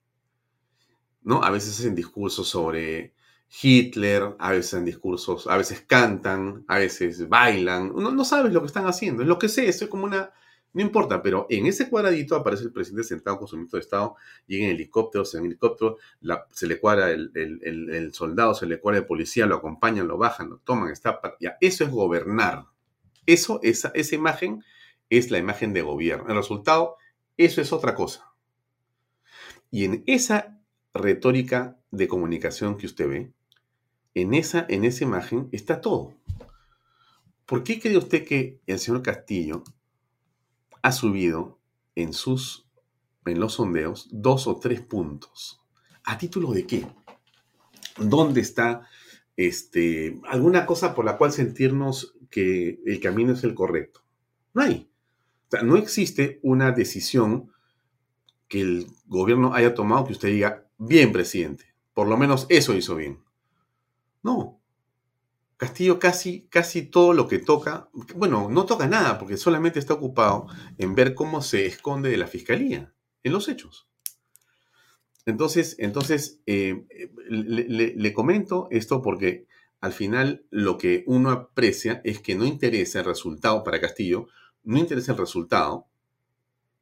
¿No? A veces hacen discursos sobre Hitler, a veces en discursos, a veces cantan, a veces bailan, no, no sabes lo que están haciendo, es lo que sé, es como una, no importa, pero en ese cuadradito aparece el presidente sentado con su ministro de Estado, llega en helicóptero, se en helicóptero, se le cuadra el, soldado, se le cuadra el policía, lo acompañan, lo bajan, lo toman, está, ya, eso es gobernar. Eso, esa, esa imagen es la imagen de gobierno. El resultado, eso es otra cosa. Y en esa retórica de comunicación que usted ve, en esa, en esa imagen está todo. ¿Por qué cree usted que el señor Castillo ha subido en sus en los sondeos dos o tres puntos? ¿A título de qué? ¿Dónde está este, alguna cosa por la cual sentirnos que el camino es el correcto? No hay. O sea, no existe una decisión que el gobierno haya tomado que usted diga, bien, presidente, por lo menos eso hizo bien. No. Castillo casi, casi todo lo que toca, bueno, no toca nada porque solamente está ocupado en ver cómo se esconde de la fiscalía, en los hechos. Entonces, entonces eh, le, comento esto porque al final lo que uno aprecia es que no interesa el resultado para Castillo, no interesa el resultado,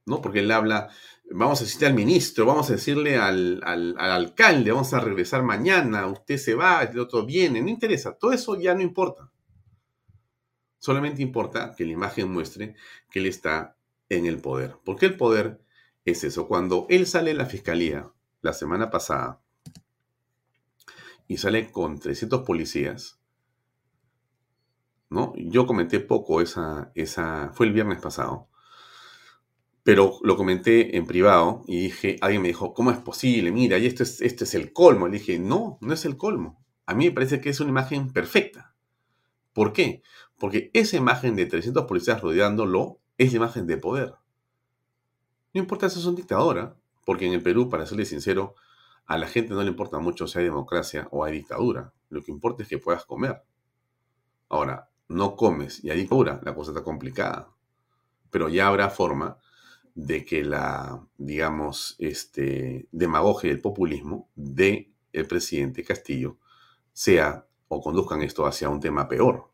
¿no? Porque él habla vamos a decirle al ministro, vamos a decirle al, alcalde, vamos a regresar mañana, usted se va, el otro viene, no interesa, todo eso ya no importa. Solamente importa que la imagen muestre que él está en el poder. Porque el poder es eso. Cuando él sale de la fiscalía la semana pasada y sale con 300 policías, ¿no? Yo comenté poco esa, esa, fue el viernes pasado, pero lo comenté en privado y dije, alguien me dijo, ¿cómo es posible? Mira, y esto es, este es el colmo. Le dije, no, no es el colmo. A mí me parece que es una imagen perfecta. ¿Por qué? Porque esa imagen de 300 policías rodeándolo es la imagen de poder. No importa si son dictadora, porque en el Perú, para serle sincero, a la gente no le importa mucho si hay democracia o hay dictadura. Lo que importa es que puedas comer. Ahora, no comes y hay dictadura, la cosa está complicada. Pero ya habrá forma de que la, digamos, este, demagogia y el populismo de el presidente Castillo sea o conduzcan esto hacia un tema peor.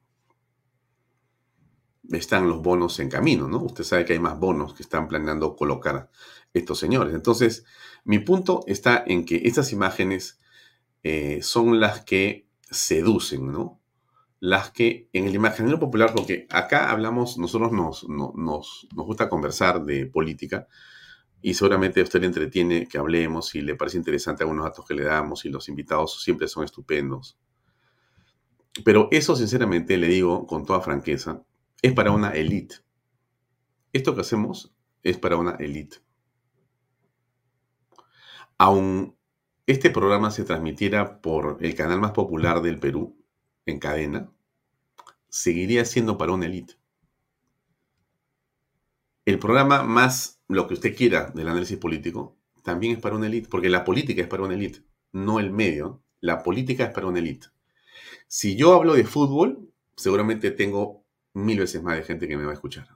Están los bonos en camino, ¿no? Usted sabe que hay más bonos que están planeando colocar estos señores. Entonces, mi punto está en que estas imágenes eh, son las que seducen, ¿no? Las que en el imaginario popular, porque acá hablamos, nosotros nos, nos, gusta conversar de política y seguramente a usted le entretiene que hablemos y le parece interesante algunos datos que le damos y los invitados siempre son estupendos. Pero eso, sinceramente, le digo con toda franqueza, es para una élite. Esto que hacemos es para una élite. Aun este programa se transmitiera por el canal más popular del Perú, en cadena, seguiría siendo para una élite. El programa más lo que usted quiera del análisis político también es para una élite, porque la política es para una élite, no el medio. La política es para una élite. Si yo hablo de fútbol, seguramente tengo mil veces más de gente que me va a escuchar.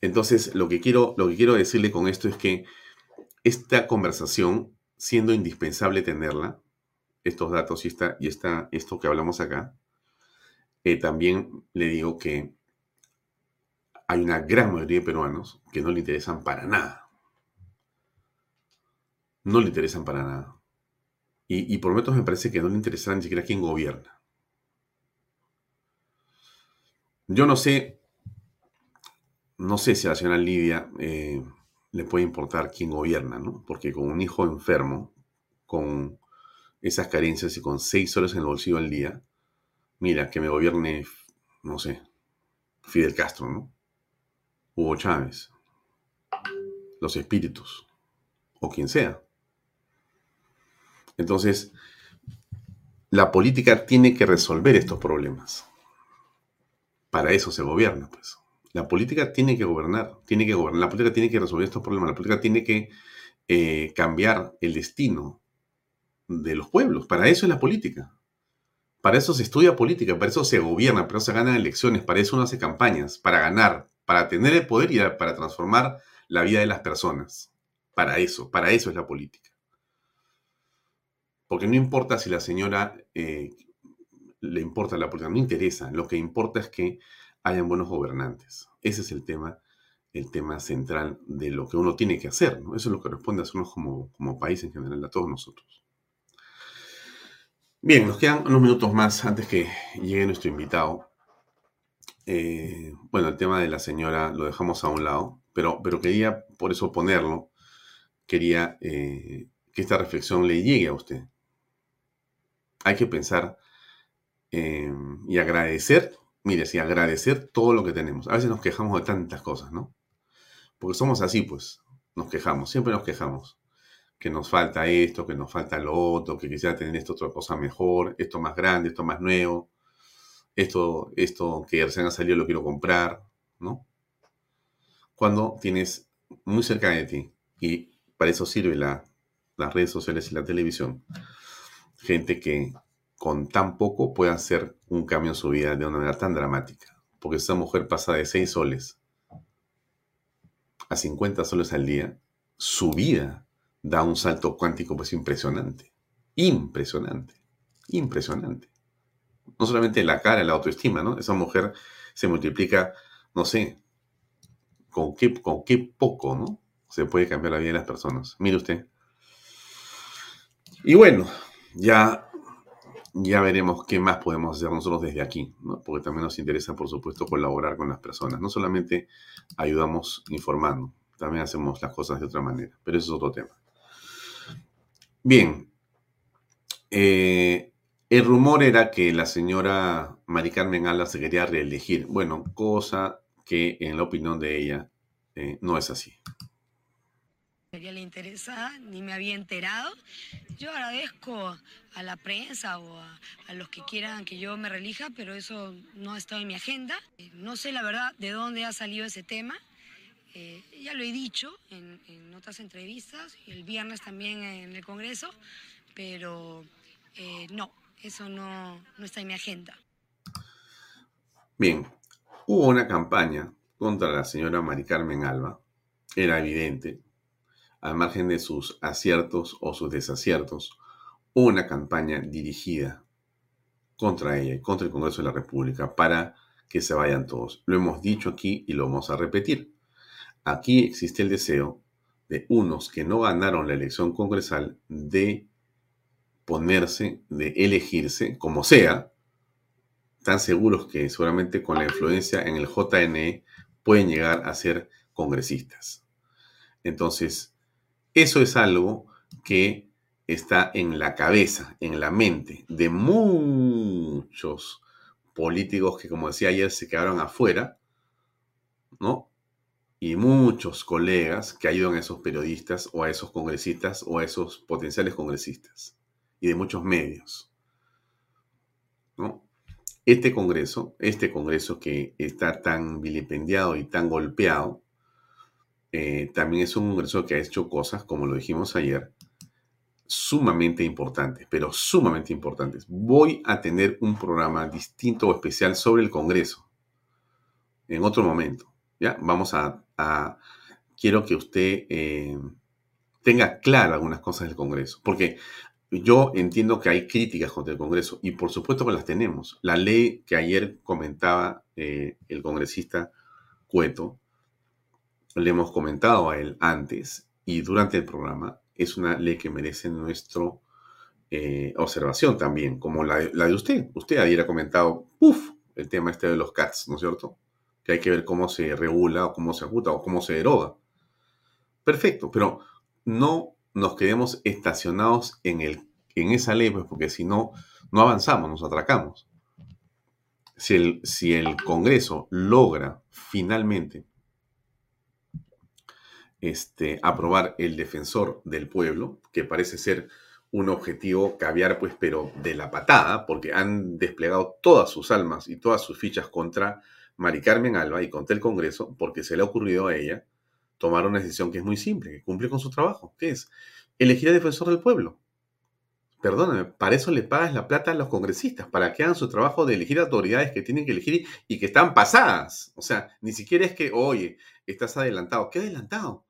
Entonces, lo que, quiero, lo que quiero decirle con esto es que esta conversación, siendo indispensable tenerla, estos datos y, esta, y esta, esto que hablamos acá, eh, también le digo que hay una gran mayoría de peruanos que no le interesan para nada. No le interesan para nada. Y, y por lo menos me parece que no le interesará ni siquiera quién gobierna. Yo no sé no sé si a la señora Lidia eh, le puede importar quién gobierna, ¿no? Porque con un hijo enfermo, con esas carencias y con seis horas en el bolsillo al día, mira, que me gobierne, no sé, Fidel Castro, ¿no? Hugo Chávez, los espíritus, o quien sea. Entonces, la política tiene que resolver estos problemas. Para eso se gobierna, pues. La política tiene que gobernar, tiene que gobernar, la política tiene que resolver estos problemas, la política tiene que eh, cambiar el destino de los pueblos. Para eso es la política. Para eso se estudia política, para eso se gobierna, para eso se ganan elecciones, para eso uno hace campañas, para ganar, para tener el poder y para transformar la vida de las personas. Para eso, para eso es la política. Porque no importa si la señora eh, le importa la política, no interesa. Lo que importa es que hayan buenos gobernantes. Ese es el tema, el tema central de lo que uno tiene que hacer. Eso es lo que responde a como, como país en general, a todos nosotros. Bien, nos quedan unos minutos más antes que llegue nuestro invitado. Eh, bueno, el tema de la señora lo dejamos a un lado, pero, pero quería por eso ponerlo. Quería eh, que esta reflexión le llegue a usted. Hay que pensar eh, y agradecer mire, sí, agradecer todo lo que tenemos. A veces nos quejamos de tantas cosas, ¿no? Porque somos así, pues, nos quejamos, siempre nos quejamos. Que nos falta esto, que nos falta lo otro, que quisiera tener esto otra cosa mejor, esto más grande, esto más nuevo, esto, esto que recién ha salido lo quiero comprar, ¿no? Cuando tienes muy cerca de ti, y para eso sirve la, las redes sociales y la televisión, gente que con tan poco puede hacer un cambio en su vida de una manera tan dramática. Porque esa mujer pasa de 6 soles a 50 soles al día, su vida da un salto cuántico pues impresionante. Impresionante. Impresionante. No solamente la cara, la autoestima, ¿no? Esa mujer se multiplica, no sé, con qué, con qué poco, ¿no? Se puede cambiar la vida de las personas. Mire usted. Y bueno, ya ya veremos qué más podemos hacer nosotros desde aquí, porque también nos interesa, por supuesto, colaborar con las personas. No solamente ayudamos informando, también hacemos las cosas de otra manera, pero eso es otro tema. Bien, eh, el rumor era que la señora Mari Carmen Ala se quería reelegir. Bueno, cosa que en la opinión de ella eh, no es así le interesa, ni me había enterado. Yo agradezco a la prensa o a, los que quieran que yo me relija, pero eso no ha estado en mi agenda. No sé la verdad de dónde ha salido ese tema. Eh, ya lo he dicho en, otras entrevistas y el viernes también en el Congreso, pero eh, no, eso no, no está en mi agenda. Bien, hubo una campaña contra la señora Mari Carmen Alba, era evidente, al margen de sus aciertos o sus desaciertos, una campaña dirigida contra ella y contra el Congreso de la República para que se vayan todos. Lo hemos dicho aquí y lo vamos a repetir. Aquí existe el deseo de unos que no ganaron la elección congresal de ponerse, de elegirse, como sea, tan seguros que seguramente con la influencia en el JNE pueden llegar a ser congresistas. Entonces, eso es algo que está en la cabeza, en la mente de muchos políticos que, como decía ayer, se quedaron afuera, ¿no? Y muchos colegas que ayudan a esos periodistas o a esos congresistas o a esos potenciales congresistas y de muchos medios, ¿no? Este Congreso, este Congreso que está tan vilipendiado y tan golpeado, eh, también es un congreso que ha hecho cosas, como lo dijimos ayer, sumamente importantes, pero sumamente importantes. Voy a tener un programa distinto o especial sobre el Congreso en otro momento, ¿Ya? Vamos a... quiero que usted eh, tenga claras algunas cosas del Congreso, porque yo entiendo que hay críticas contra el Congreso y por supuesto que las tenemos. La ley que ayer comentaba eh, el congresista Cueto, le hemos comentado a él antes y durante el programa, es una ley que merece nuestra eh, observación también, como la de, usted. Usted ayer ha comentado, uff, el tema este de los CATS, ¿no es cierto? Que hay que ver cómo se regula o cómo se ajusta o cómo se deroga. Perfecto, pero no nos quedemos estacionados en, el, en esa ley, pues porque si no, no avanzamos, nos atracamos. Si el, si el Congreso logra finalmente este, aprobar el defensor del pueblo, que parece ser un objetivo caviar, pues, pero de la patada, porque han desplegado todas sus almas y todas sus fichas contra Mari Carmen Alba y contra el Congreso, porque se le ha ocurrido a ella tomar una decisión que es muy simple, que cumple con su trabajo, que es elegir al defensor del pueblo. Perdóname, para eso le pagas la plata a los congresistas, para que hagan su trabajo de elegir autoridades que tienen que elegir y que están pasadas. O sea, ni siquiera es que, oye, estás adelantado. ¿Qué adelantado?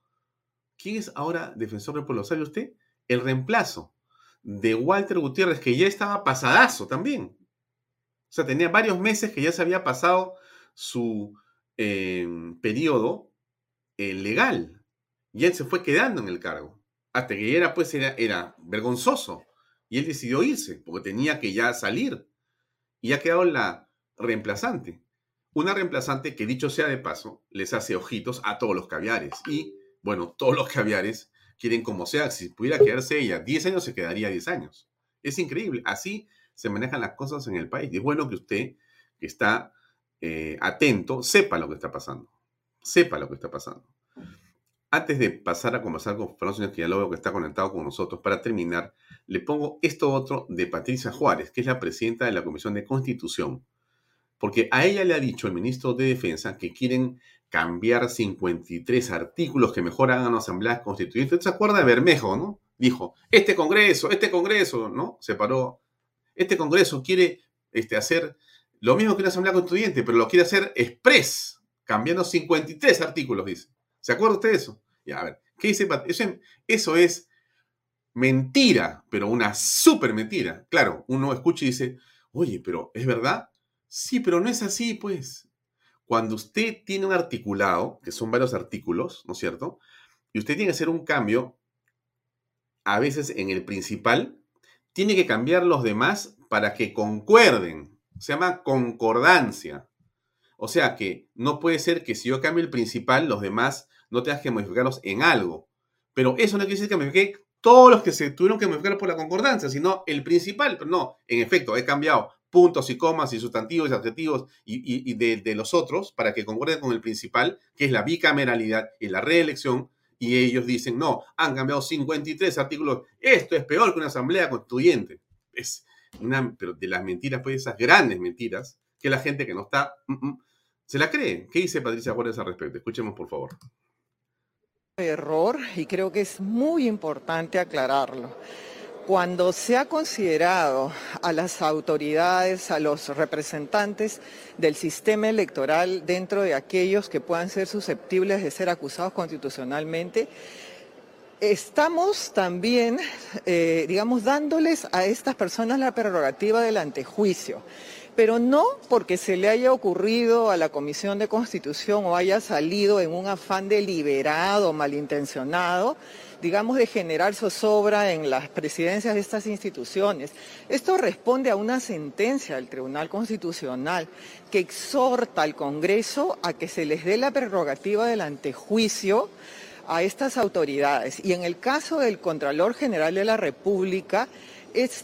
¿Quién es ahora defensor del pueblo? ¿Sabe usted? El reemplazo de Walter Gutiérrez, que ya estaba pasadazo también. O sea, tenía varios meses que ya se había pasado su eh, periodo eh, legal. Y él se fue quedando en el cargo. Hasta que era, pues, era, era vergonzoso. Y él decidió irse, porque tenía que ya salir. Y ha quedado la reemplazante. Una reemplazante que, dicho sea de paso, les hace ojitos a todos los caviares. Y bueno, todos los caviares quieren como sea. Si pudiera quedarse ella 10 años, se quedaría 10 años. Es increíble. Así se manejan las cosas en el país. Y es bueno que usted, que está eh, atento, sepa lo que está pasando. Sepa lo que está pasando. Antes de pasar a conversar con Fernando que ya lo veo que está conectado con nosotros, para terminar, le pongo esto otro de Patricia Juárez, que es la presidenta de la Comisión de Constitución. Porque a ella le ha dicho el ministro de Defensa que quieren cambiar 53 artículos que mejoran a una asamblea constituyente. ¿Se acuerda de Bermejo, no? Dijo, este Congreso, este Congreso, ¿no? Se paró. Este Congreso quiere este, hacer lo mismo que una asamblea constituyente, pero lo quiere hacer express, cambiando 53 artículos, dice. ¿Se acuerda usted de eso? Ya, a ver, ¿qué dice? Eso, eso es mentira, pero una súper mentira. Claro, uno escucha y dice, oye, pero ¿es verdad? Sí, pero no es así, pues. Cuando usted tiene un articulado, que son varios artículos, ¿no es cierto? Y usted tiene que hacer un cambio, a veces en el principal, tiene que cambiar los demás para que concuerden. Se llama concordancia. O sea que no puede ser que si yo cambio el principal, los demás no tengas que modificarlos en algo. Pero eso no quiere decir que modifique todos los que se tuvieron que modificar por la concordancia, sino el principal. Pero no, en efecto, he cambiado puntos y comas y sustantivos y adjetivos y, de, los otros para que concuerden con el principal, que es la bicameralidad y la reelección. Y ellos dicen, no, han cambiado 53 artículos. Esto es peor que una asamblea constituyente. Es una, pero de las mentiras, pues esas grandes mentiras, que la gente que no está, mm, mm, se la cree. ¿Qué dice Patricia Juárez al respecto? Escuchemos, por favor. Error, y creo que es muy importante aclararlo. Cuando se ha considerado a las autoridades, a los representantes del sistema electoral dentro de aquellos que puedan ser susceptibles de ser acusados constitucionalmente, estamos también, eh, digamos, dándoles a estas personas la prerrogativa del antejuicio pero no porque se le haya ocurrido a la Comisión de Constitución o haya salido en un afán deliberado, malintencionado, digamos, de generar zozobra en las presidencias de estas instituciones. Esto responde a una sentencia del Tribunal Constitucional que exhorta al Congreso a que se les dé la prerrogativa del antejuicio a estas autoridades. Y en el caso del Contralor General de la República,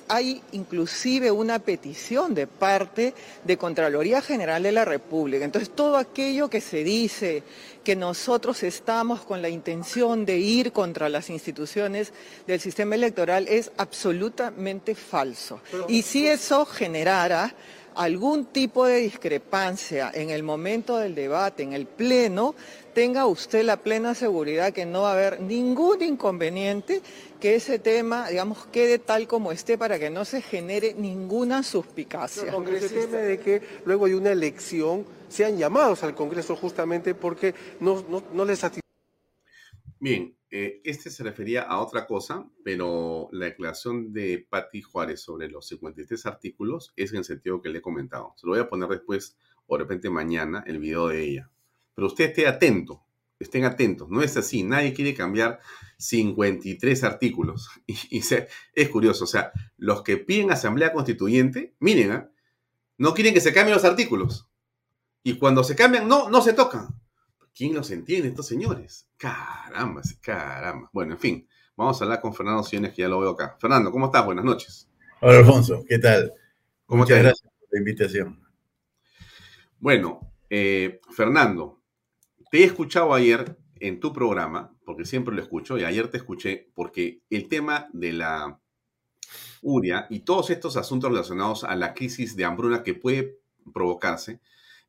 hay inclusive una petición de parte de Contraloría General de la República. Entonces, todo aquello que se dice que nosotros estamos con la intención de ir contra las instituciones del sistema electoral es absolutamente falso. y si eso generara algún tipo de discrepancia en el momento del debate, en el pleno, tenga usted la plena seguridad que no va a haber ningún inconveniente, que ese tema, digamos, quede tal como esté para que no se genere ninguna suspicacia. Con tema de que luego de una elección sean llamados al Congreso justamente porque no, no, no les satisface. Bien, eh, este se refería a otra cosa, pero la declaración de Patti Juárez sobre los 53 artículos es en el sentido que le he comentado. Se lo voy a poner después o de repente mañana el video de ella. Pero usted esté atento, estén atentos. No es así, nadie quiere cambiar 53 artículos. Y, es curioso, o sea, los que piden asamblea constituyente, miren, ¿ah? no quieren que se cambien los artículos. Y cuando se cambian, no, no se tocan. ¿Quién los entiende, estos señores? Caramba, caramba. Bueno, en fin, vamos a hablar con Fernando Siones, que ya lo veo acá. Fernando, ¿cómo estás? Buenas noches. Hola, Alfonso, ¿qué tal? Muchas gracias por la invitación. Bueno, eh, Fernando, te he escuchado ayer en tu programa, porque siempre lo escucho, y ayer te escuché, porque el tema de la URIA y todos estos asuntos relacionados a la crisis de hambruna que puede provocarse,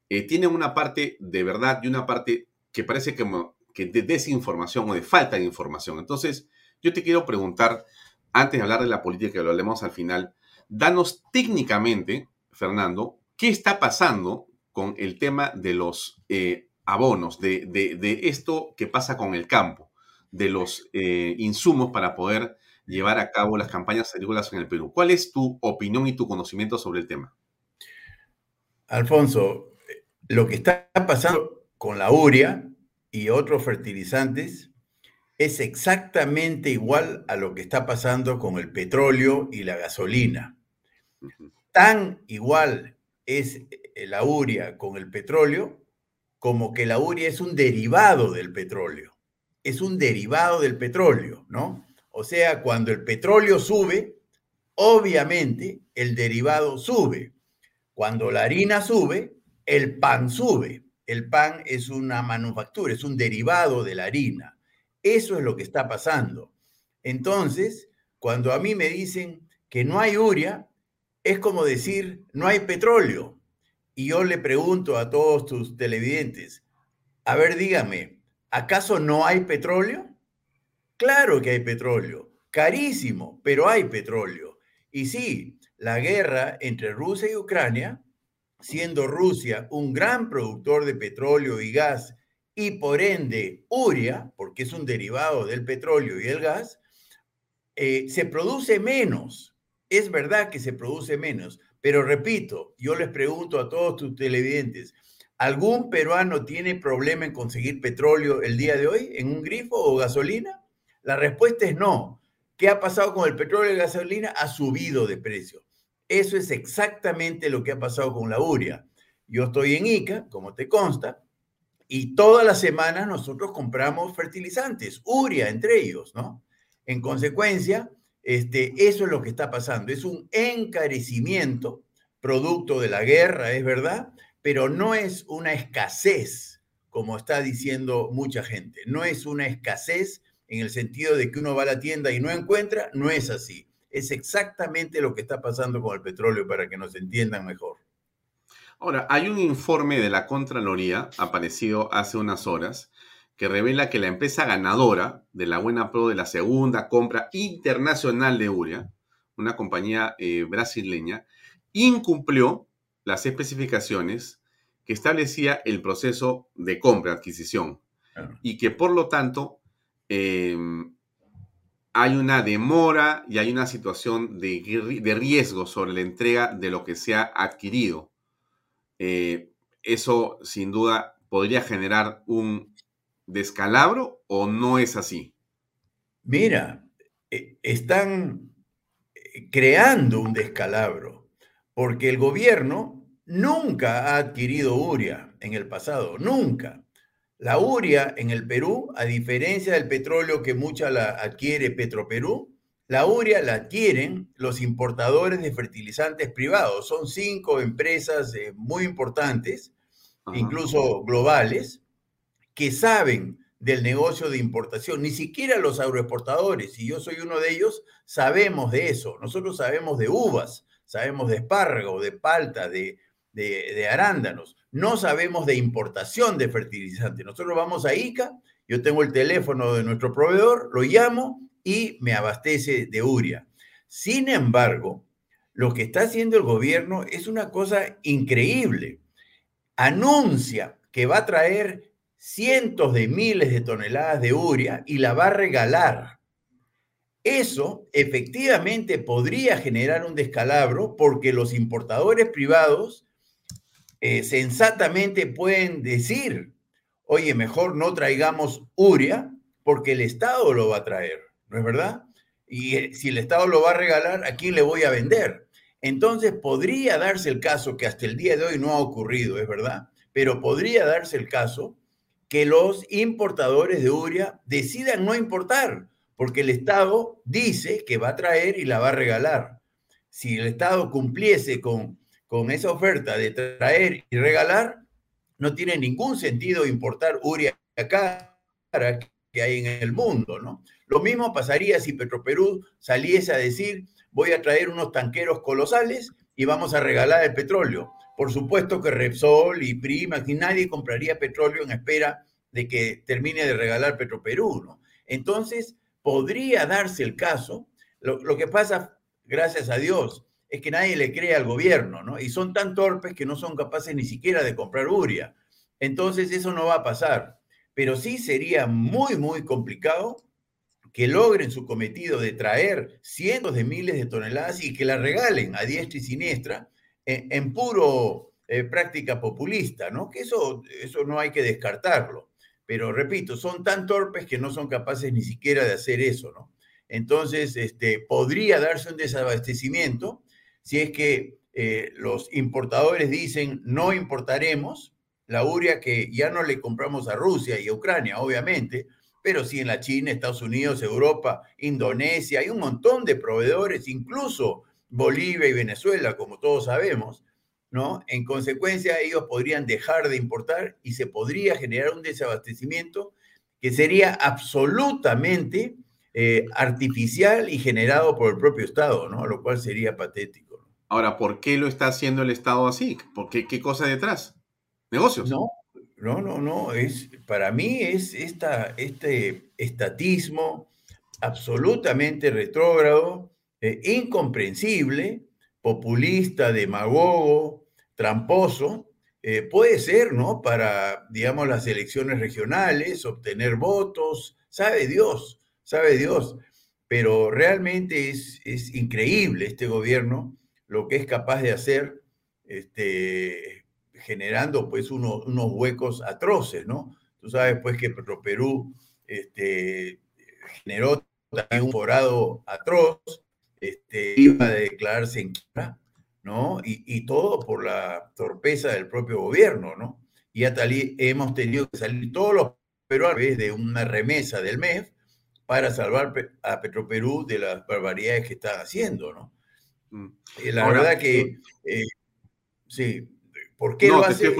eh, tienen una parte de verdad y una parte que parece como que de desinformación o de falta de información. Entonces, yo te quiero preguntar, antes de hablar de la política, que lo hablemos al final, danos técnicamente, Fernando, qué está pasando con el tema de los eh, abonos, de, esto que pasa con el campo, de los eh, insumos para poder llevar a cabo las campañas agrícolas en el Perú. ¿Cuál es tu opinión y tu conocimiento sobre el tema? Alfonso, lo que está pasando con la urea y otros fertilizantes es exactamente igual a lo que está pasando con el petróleo y la gasolina. Tan igual es eh, la urea con el petróleo como que la urea es un derivado del petróleo. Es un derivado del petróleo, ¿no? O sea, cuando el petróleo sube, obviamente el derivado sube. Cuando la harina sube, el pan sube el pan es una manufactura, es un derivado de la harina. Eso es lo que está pasando. Entonces, cuando a mí me dicen que no hay uria, es como decir no hay petróleo. Y yo le pregunto a todos tus televidentes, a ver, dígame, ¿acaso no hay petróleo? Claro que hay petróleo, carísimo, pero hay petróleo. Y sí, la guerra entre Rusia y Ucrania siendo Rusia un gran productor de petróleo y gas y por ende uria, porque es un derivado del petróleo y el gas, eh, se produce menos. Es verdad que se produce menos, pero repito, yo les pregunto a todos tus televidentes, ¿algún peruano tiene problema en conseguir petróleo el día de hoy en un grifo o gasolina? La respuesta es no. ¿Qué ha pasado con el petróleo y la gasolina? Ha subido de precio. Eso es exactamente lo que ha pasado con la uria. Yo estoy en ICA, como te consta, y todas las semanas nosotros compramos fertilizantes, uria entre ellos, ¿no? En consecuencia, este, eso es lo que está pasando. Es un encarecimiento producto de la guerra, es verdad, pero no es una escasez, como está diciendo mucha gente. No es una escasez en el sentido de que uno va a la tienda y no encuentra, no es así es exactamente lo que está pasando con el petróleo para que nos entiendan mejor. Ahora, hay un informe de la Contraloría aparecido hace unas horas que revela que la empresa ganadora de la Buena Pro de la segunda compra internacional de Uria, una compañía eh, brasileña, incumplió las especificaciones que establecía el proceso de compra-adquisición y que por lo tanto em, hay una demora y hay una situación de, riesgo sobre la entrega de lo que se ha adquirido. Eh, eso sin duda podría generar un descalabro o no es así. Mira, eh, están eh, creando un descalabro porque el gobierno nunca ha adquirido URIA en el pasado, nunca. La uria en el Perú, a diferencia del petróleo que mucha la adquiere Petroperú, la uria la adquieren los importadores de fertilizantes privados. Son cinco empresas eh, muy importantes, incluso globales, que saben del negocio de importación. Ni siquiera los agroexportadores, y yo soy uno de ellos, sabemos de eso. Nosotros sabemos de uvas, sabemos de espárrago, de palta, de, de, arándanos. No sabemos de importación de fertilizantes. Nosotros vamos a ICA, yo tengo el teléfono de nuestro proveedor, lo llamo y me abastece de uria. Sin embargo, lo que está haciendo el gobierno es una cosa increíble. Anuncia que va a traer cientos de miles de toneladas de uria y la va a regalar. Eso efectivamente podría generar un descalabro porque los importadores privados eh, sensatamente pueden decir, oye, mejor no traigamos uria porque el Estado lo va a traer, ¿no es verdad? Y si el Estado lo va a regalar, ¿a quién le voy a vender? Entonces podría darse el caso, que hasta el día de hoy no ha ocurrido, es verdad, pero podría darse el caso que los importadores de uria decidan no importar, porque el Estado dice que va a traer y la va a regalar. Si el Estado cumpliese con con esa oferta de traer y regalar, no tiene ningún sentido importar uria acá que hay en el mundo, ¿no? Lo mismo pasaría si Petroperú saliese a decir, voy a traer unos tanqueros colosales y vamos a regalar el petróleo. Por supuesto que Repsol y Prima, y nadie compraría petróleo en espera de que termine de regalar Petroperú, ¿no? Entonces, podría darse el caso, lo, que pasa, gracias a Dios, es que nadie le cree al gobierno, ¿no? Y son tan torpes que no son capaces ni siquiera de comprar uria. Entonces eso no va a pasar. Pero sí sería muy, muy complicado que logren su cometido de traer cientos de miles de toneladas y que la regalen a diestra y siniestra en, puro eh, práctica populista, ¿no? Que eso, eso no hay que descartarlo. Pero repito, son tan torpes que no son capaces ni siquiera de hacer eso, ¿no? Entonces, este, podría darse un desabastecimiento si es que eh, los importadores dicen no importaremos la uria que ya no le compramos a Rusia y a Ucrania, obviamente, pero sí en la China, Estados Unidos, Europa, Indonesia, hay un montón de proveedores, incluso Bolivia y Venezuela, como todos sabemos, ¿no? En consecuencia, ellos podrían dejar de importar y se podría generar un desabastecimiento que sería absolutamente eh, artificial y generado por el propio Estado, ¿no? Lo cual sería patético. Ahora, ¿por qué lo está haciendo el Estado así? ¿Por qué, ¿Qué cosa detrás? ¿Negocios? No, no, no, no. Es, para mí es esta, este estatismo absolutamente retrógrado, eh, incomprensible, populista, demagogo, tramposo, eh, puede ser, ¿no? Para, digamos, las elecciones regionales, obtener votos, sabe Dios, sabe Dios. Pero realmente es, es increíble este gobierno lo que es capaz de hacer, este, generando pues unos, unos huecos atroces, ¿no? Tú sabes pues que Perú este, generó también un forado atroz, este, iba a declararse en quiebra, ¿no? Y, y, todo por la torpeza del propio gobierno, ¿no? Y hasta hemos tenido que salir todos los peruanos a través de una remesa del MEF para salvar a Petroperú de las barbaridades que está haciendo, ¿no? Mm. Eh, la verdad que, eh, sí, ¿por qué no, lo hace?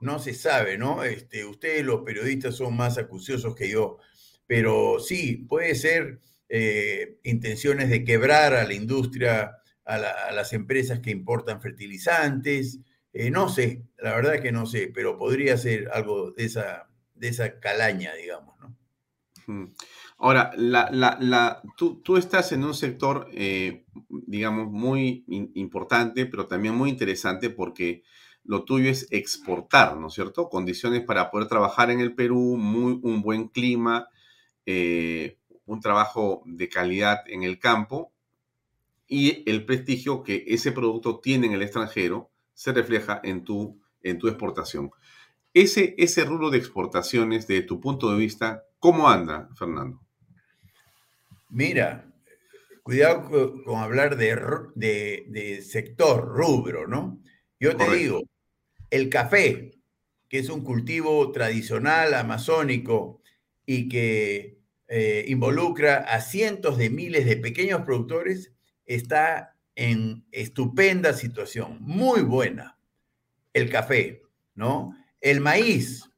No se sabe, ¿no? Este, ustedes los periodistas son más acuciosos que yo, pero sí, puede ser intenciones de quebrar a la industria, a, las empresas que importan fertilizantes, no sé, la verdad que no sé, pero podría ser algo de esa, de esa calaña, digamos, ¿no? Ahora, tú, tú, estás en un sector, eh, digamos, muy importante, pero también muy interesante porque lo tuyo es exportar, ¿no es cierto? Condiciones para poder trabajar en el Perú, muy, un buen clima, eh, un trabajo de calidad en el campo y el prestigio que ese producto tiene en el extranjero se refleja en tu, en tu exportación. Ese, ese rubro de exportaciones, de tu punto de vista, ¿cómo anda, Fernando? Mira, cuidado con, hablar de, sector, rubro, ¿no? Yo te digo, el café, que es un cultivo tradicional amazónico y que eh, involucra a cientos de miles de pequeños productores, está en estupenda situación, muy buena. El café, ¿no? El maíz,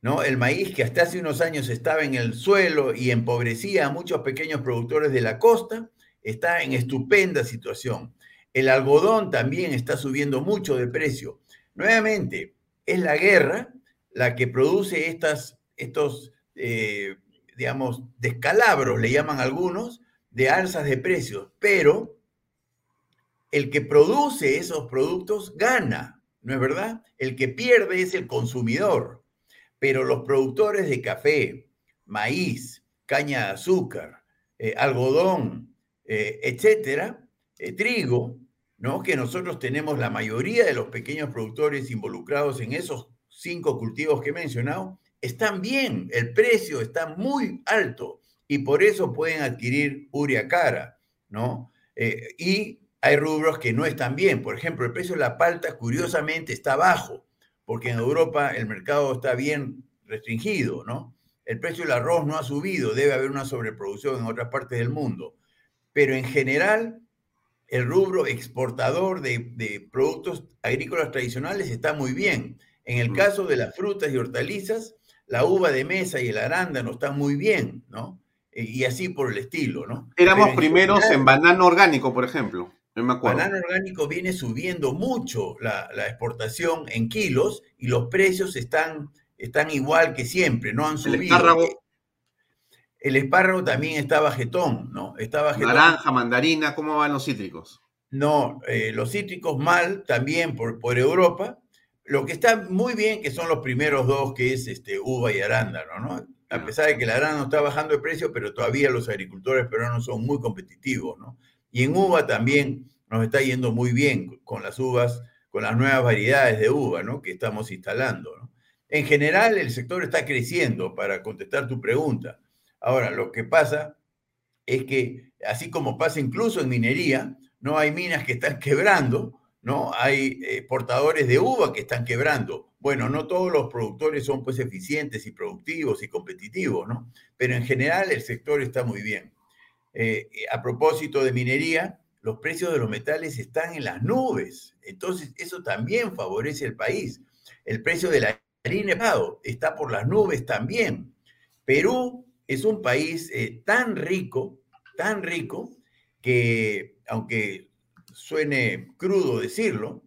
¿no? El maíz que hasta hace unos años estaba en el suelo y empobrecía a muchos pequeños productores de la costa, está en estupenda situación. El algodón también está subiendo mucho de precio. Nuevamente, es la guerra la que produce estas, estos, eh, digamos, descalabros, le llaman algunos, de alzas de precios, pero el que produce esos productos gana, ¿no es verdad? El que pierde es el consumidor, pero los productores de café, maíz, caña de azúcar, eh, algodón, eh, etcétera, eh, trigo, ¿no? Que nosotros tenemos la mayoría de los pequeños productores involucrados en esos cinco cultivos que he mencionado, están bien, el precio está muy alto y por eso pueden adquirir uria cara, ¿no? y hay rubros que no están bien. Por ejemplo, el precio de la palta, curiosamente, está bajo, porque en Europa el mercado está bien restringido, ¿no? El precio del arroz no ha subido, debe haber una sobreproducción en otras partes del mundo. Pero en general, el rubro exportador de, productos agrícolas tradicionales está muy bien. En el mm. caso de las frutas y hortalizas, la uva de mesa y el arándano están muy bien, ¿no? Y así por el estilo, ¿no? Éramos primeros en banano orgánico, por ejemplo. El banano orgánico viene subiendo mucho la, exportación en kilos y los precios están, están igual que siempre, no han subido. El espárrago. El espárrago también está bajetón, ¿no? Está bajetón. Naranja, mandarina, ¿cómo van los cítricos? No, eh, los cítricos mal también por, por Europa. Lo que está muy bien, que son los primeros dos, que es este, uva y arándano, ¿no? A pesar de que el arándano está bajando de precio, pero todavía los agricultores peruanos son muy competitivos, ¿no? Y en uva también nos está yendo muy bien con las uvas, con las nuevas variedades de uva ¿no? que estamos instalando. En general, el sector está creciendo, para contestar tu pregunta. Ahora, lo que pasa es que, así como pasa incluso en minería, no hay minas que están quebrando, ¿no? Hay eh, portadores de uva que están quebrando. Bueno, no todos los productores son pues eficientes y productivos y competitivos, ¿no? Pero en general el sector está muy bien. Eh, a propósito de minería, los precios de los metales están en las nubes. Entonces, eso también favorece al país. El precio de la harina está por las nubes también. Perú es un país eh, tan rico, tan rico, que aunque suene crudo decirlo,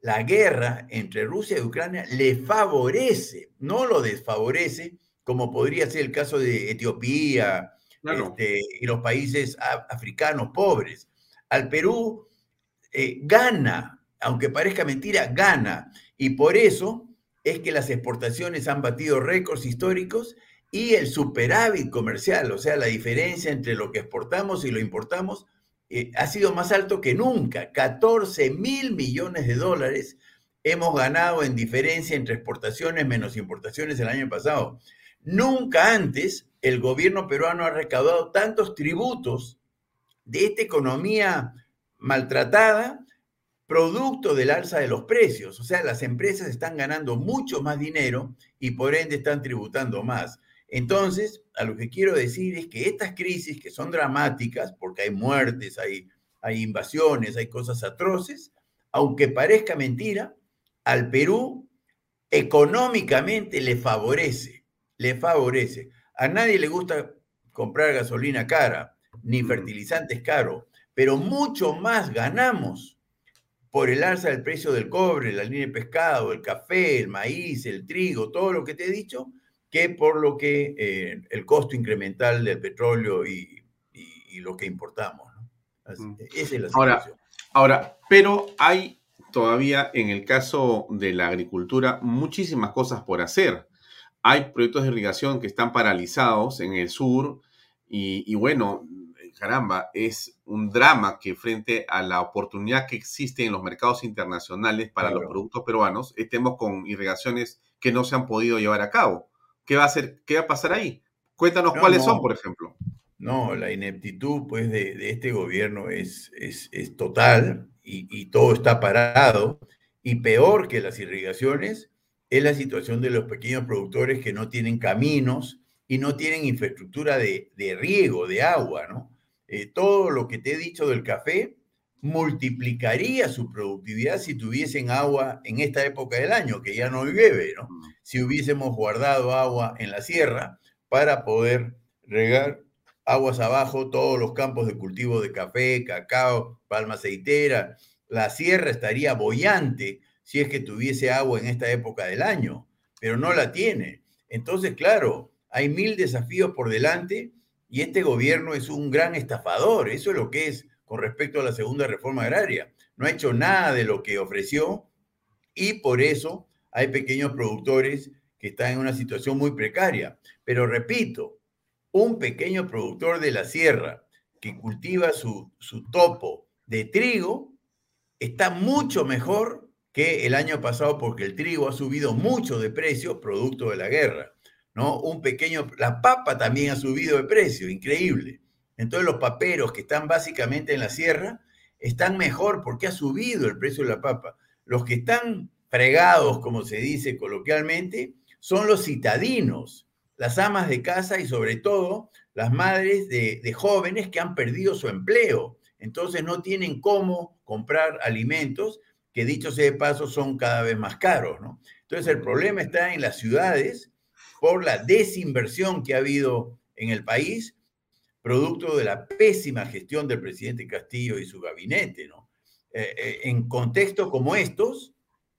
la guerra entre Rusia y Ucrania le favorece, no lo desfavorece, como podría ser el caso de Etiopía, este, y los países africanos pobres. Al Perú eh, gana, aunque parezca mentira, gana. Y por eso es que las exportaciones han batido récords históricos y el superávit comercial, o sea, la diferencia entre lo que exportamos y lo importamos, eh, ha sido más alto que nunca. 14 mil millones de dólares hemos ganado en diferencia entre exportaciones menos importaciones el año pasado. Nunca antes el gobierno peruano ha recaudado tantos tributos de esta economía maltratada, producto del alza de los precios. O sea, las empresas están ganando mucho más dinero y por ende están tributando más. Entonces, a lo que quiero decir es que estas crisis que son dramáticas, porque hay muertes, hay, hay invasiones, hay cosas atroces, aunque parezca mentira, al Perú económicamente le favorece, le favorece. A nadie le gusta comprar gasolina cara, ni fertilizantes caros, pero mucho más ganamos por el alza del precio del cobre, la línea de pescado, el café, el maíz, el trigo, todo lo que te he dicho, que por lo que eh, el costo incremental del petróleo y, lo que importamos. ¿no? esa es la ahora, ahora, pero hay todavía en el caso de la agricultura muchísimas cosas por hacer hay proyectos de irrigación que están paralizados en el sur y, bueno, caramba, es un drama que frente a la oportunidad que existe en los mercados internacionales para los productos peruanos, estemos con irrigaciones que no se han podido llevar a cabo. ¿Qué va a, hacer, qué va a pasar ahí? Cuéntanos cuáles son, por ejemplo. No, la ineptitud pues, de, este gobierno es, es, total y, y, todo está parado. Y peor que las irrigaciones es la situación de los pequeños productores que no tienen caminos y no tienen infraestructura de, riego, de agua, ¿no? Eh, todo lo que te he dicho del café multiplicaría su productividad si tuviesen agua en esta época del año, que ya no llueve, ¿no? Mm. Si hubiésemos guardado agua en la sierra para poder regar aguas abajo todos los campos de cultivo de café, cacao, palma aceitera la sierra estaría bollante si es que tuviese agua en esta época del año, pero no la tiene. Entonces, claro, hay mil desafíos por delante y este gobierno es un gran estafador. Eso es lo que es con respecto a la segunda reforma agraria. No ha hecho nada de lo que ofreció y por eso hay pequeños productores que están en una situación muy precaria. Pero repito, un pequeño productor de la sierra que cultiva su, su topo de trigo está mucho mejor que el año pasado porque el trigo ha subido mucho de precio producto de la guerra. ¿no? Un pequeño, la papa también ha subido de precio, increíble. Entonces los paperos que están básicamente en la sierra están mejor porque ha subido el precio de la papa. Los que están fregados, como se dice coloquialmente, son los citadinos, las amas de casa y sobre todo las madres de, jóvenes que han perdido su empleo. Entonces no tienen cómo comprar alimentos que dicho sea de paso son cada vez más caros, ¿no? Entonces el problema está en las ciudades por la desinversión que ha habido en el país, producto de la pésima gestión del presidente Castillo y su gabinete, ¿no? Eh, eh, en contextos como estos,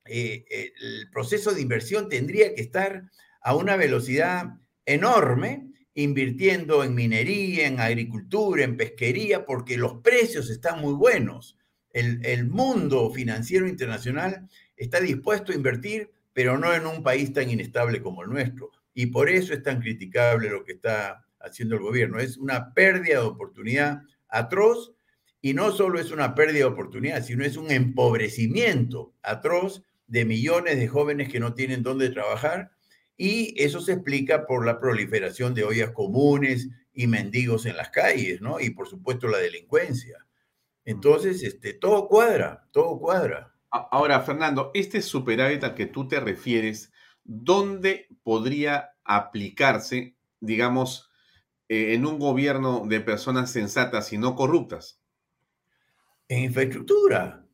eh, el proceso de inversión tendría que estar a una velocidad enorme, invirtiendo en minería, en agricultura, en pesquería, porque los precios están muy buenos el, mundo financiero internacional está dispuesto a invertir, pero no en un país tan inestable como el nuestro. Y por eso es tan criticable lo que está haciendo el gobierno. Es una pérdida de oportunidad atroz y no solo es una pérdida de oportunidad, sino es un empobrecimiento atroz de millones de jóvenes que no tienen dónde trabajar y eso se explica por la proliferación de ollas comunes y mendigos en las calles, ¿no? Y por supuesto la delincuencia. Entonces, este, todo cuadra, todo cuadra. Ahora, Fernando, este superávit al que tú te refieres, ¿dónde podría aplicarse, digamos, eh, en un gobierno de personas sensatas y no corruptas? En infraestructura,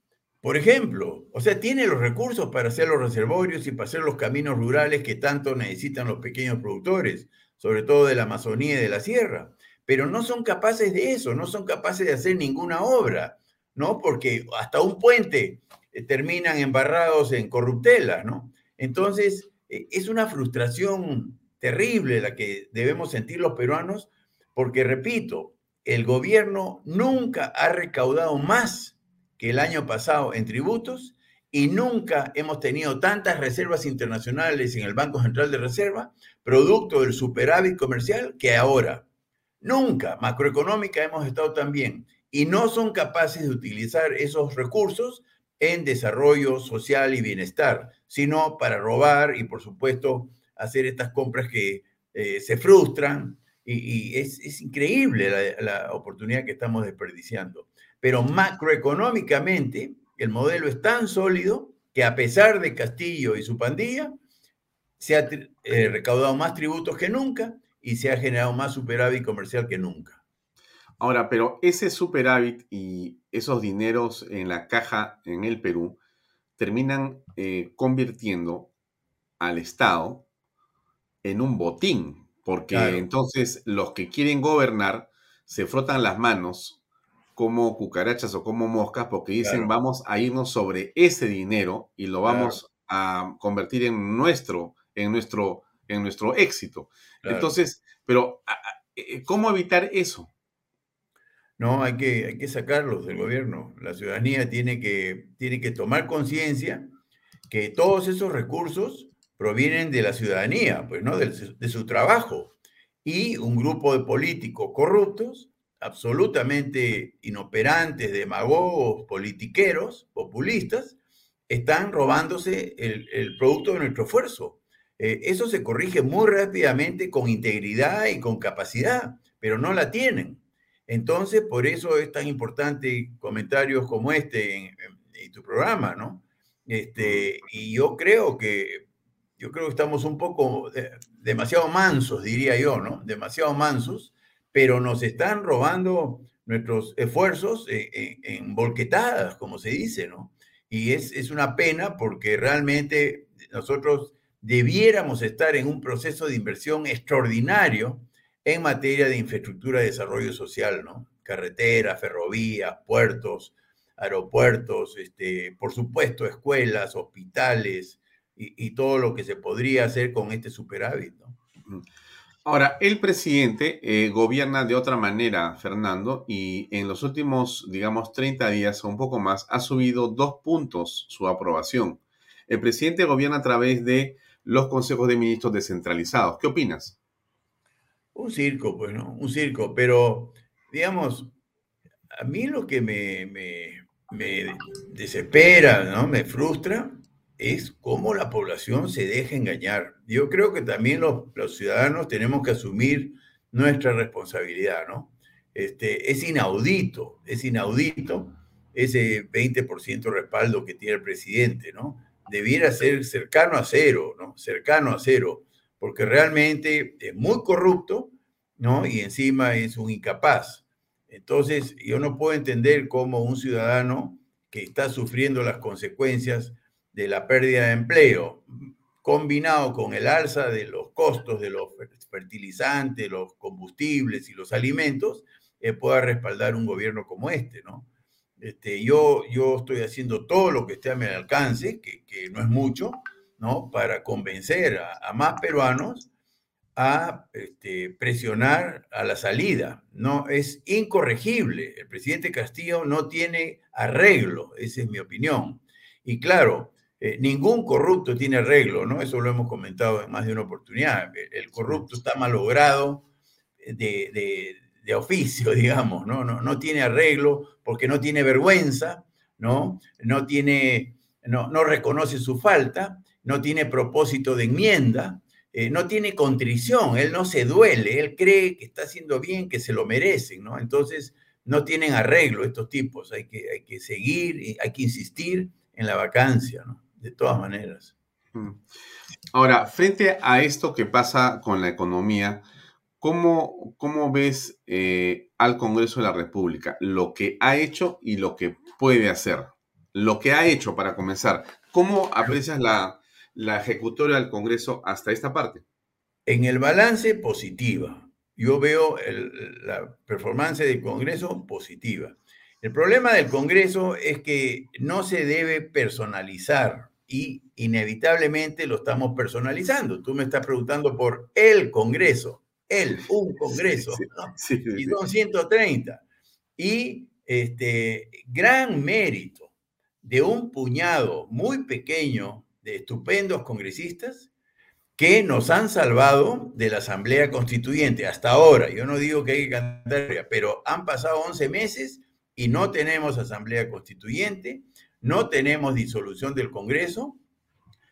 por ejemplo. O sea, tiene los recursos para hacer los reservorios y para hacer los caminos rurales que tanto necesitan los pequeños productores, sobre todo de la Amazonía y de la Sierra pero no son capaces de eso, no son capaces de hacer ninguna obra, ¿no? Porque hasta un puente eh, terminan embarrados en corruptelas, ¿no? Entonces, eh, es una frustración terrible la que debemos sentir los peruanos, porque, repito, el gobierno nunca ha recaudado más que el año pasado en tributos y nunca hemos tenido tantas reservas internacionales en el Banco Central de Reserva, producto del superávit comercial, que ahora. Nunca macroeconómica hemos estado tan bien y no son capaces de utilizar esos recursos en desarrollo social y bienestar, sino para robar y, por supuesto, hacer estas compras que eh, se frustran. Y, es, increíble la, oportunidad que estamos desperdiciando. Pero macroeconómicamente, el modelo es tan sólido que a pesar de Castillo y su pandilla, se ha eh, recaudado más tributos que nunca y se ha generado más superávit comercial que nunca. Ahora, pero ese superávit y esos dineros en la caja en el Perú terminan eh, convirtiendo al Estado en un botín, porque entonces los que quieren gobernar se frotan las manos como cucarachas o como moscas porque dicen vamos a irnos sobre ese dinero y lo vamos a convertir en nuestro, en nuestro en nuestro éxito. Entonces, pero eh, ¿cómo evitar eso? No, hay que, hay que sacarlos del gobierno. La ciudadanía tiene que, tiene que tomar conciencia que todos esos recursos provienen de la ciudadanía, pues, ¿no? De, de, su trabajo. Y un grupo de políticos corruptos, absolutamente inoperantes, demagogos, politiqueros, populistas, están robándose el, el producto de nuestro esfuerzo. Eh, eso se corrige muy rápidamente con integridad y con capacidad, pero no la tienen. Entonces, por eso es tan importante comentarios como este en, tu programa, ¿no? Este, y yo creo que yo creo que estamos un poco eh, demasiado mansos, diría yo, ¿no? Demasiado mansos, pero nos están robando nuestros esfuerzos en, en volquetadas, como se dice, ¿no? Y es, es una pena porque realmente nosotros debiéramos estar en un proceso de inversión extraordinario en materia de infraestructura de desarrollo social, ¿no? Carreteras, ferrovías, puertos, aeropuertos, este, por supuesto, escuelas, hospitales y, todo lo que se podría hacer con este superávit. Ahora, el presidente eh, gobierna de otra manera, Fernando, y en los últimos, digamos, 30 días o un poco más, ha subido dos puntos su aprobación. El presidente gobierna a través de los consejos de ministros descentralizados. ¿Qué opinas? Un circo, pues, ¿no? Un circo, pero, digamos, a mí lo que me, me, desespera, ¿no? Me frustra es cómo la población se deja engañar. Yo creo que también los, los ciudadanos tenemos que asumir nuestra responsabilidad, ¿no? Este, es inaudito, es inaudito ese 20% respaldo que tiene el presidente, ¿no? Debiera ser cercano a cero, ¿no? Cercano a cero, porque realmente es muy corrupto, ¿no? Y encima es un incapaz. Entonces, yo no puedo entender cómo un ciudadano que está sufriendo las consecuencias de la pérdida de empleo, combinado con el alza de los costos de los fertilizantes, los combustibles y los alimentos, eh, pueda respaldar un gobierno como este, ¿no? Este, yo, yo estoy haciendo todo lo que esté a mi alcance, que, que no es mucho, ¿no? Para convencer a, a más peruanos a este, presionar a la salida. No, es incorregible. El presidente Castillo no tiene arreglo, esa es mi opinión. Y claro, eh, ningún corrupto tiene arreglo, ¿no? Eso lo hemos comentado en más de una oportunidad. El corrupto está malogrado de, de, oficio, digamos, ¿no? ¿no? No tiene arreglo porque no tiene vergüenza, ¿no? No tiene, no, no reconoce su falta, no tiene propósito de enmienda, eh, no tiene contrición, él no se duele, él cree que está haciendo bien, que se lo merecen, ¿no? Entonces, no tienen arreglo estos tipos, hay que, hay que seguir, hay que insistir en la vacancia, ¿no? De todas maneras. Mm. Ahora, frente a esto que pasa con la economía, ¿cómo, cómo ves eh, al Congreso de la República? Lo que ha hecho y lo que puede hacer. Lo que ha hecho para comenzar. ¿Cómo aprecias la, la ejecutoria del Congreso hasta esta parte? En el balance, positiva. Yo veo la performance del Congreso positiva. El problema del Congreso es que no se debe personalizar y inevitablemente lo estamos personalizando. Tú me estás preguntando por el Congreso, el, un Congreso, y son 130. Y este gran mérito de un puñado muy pequeño de estupendos congresistas que nos han salvado de la Asamblea Constituyente hasta ahora. Yo no digo que hay que cantar, pero han pasado 11 meses y no tenemos Asamblea Constituyente, no tenemos disolución del Congreso,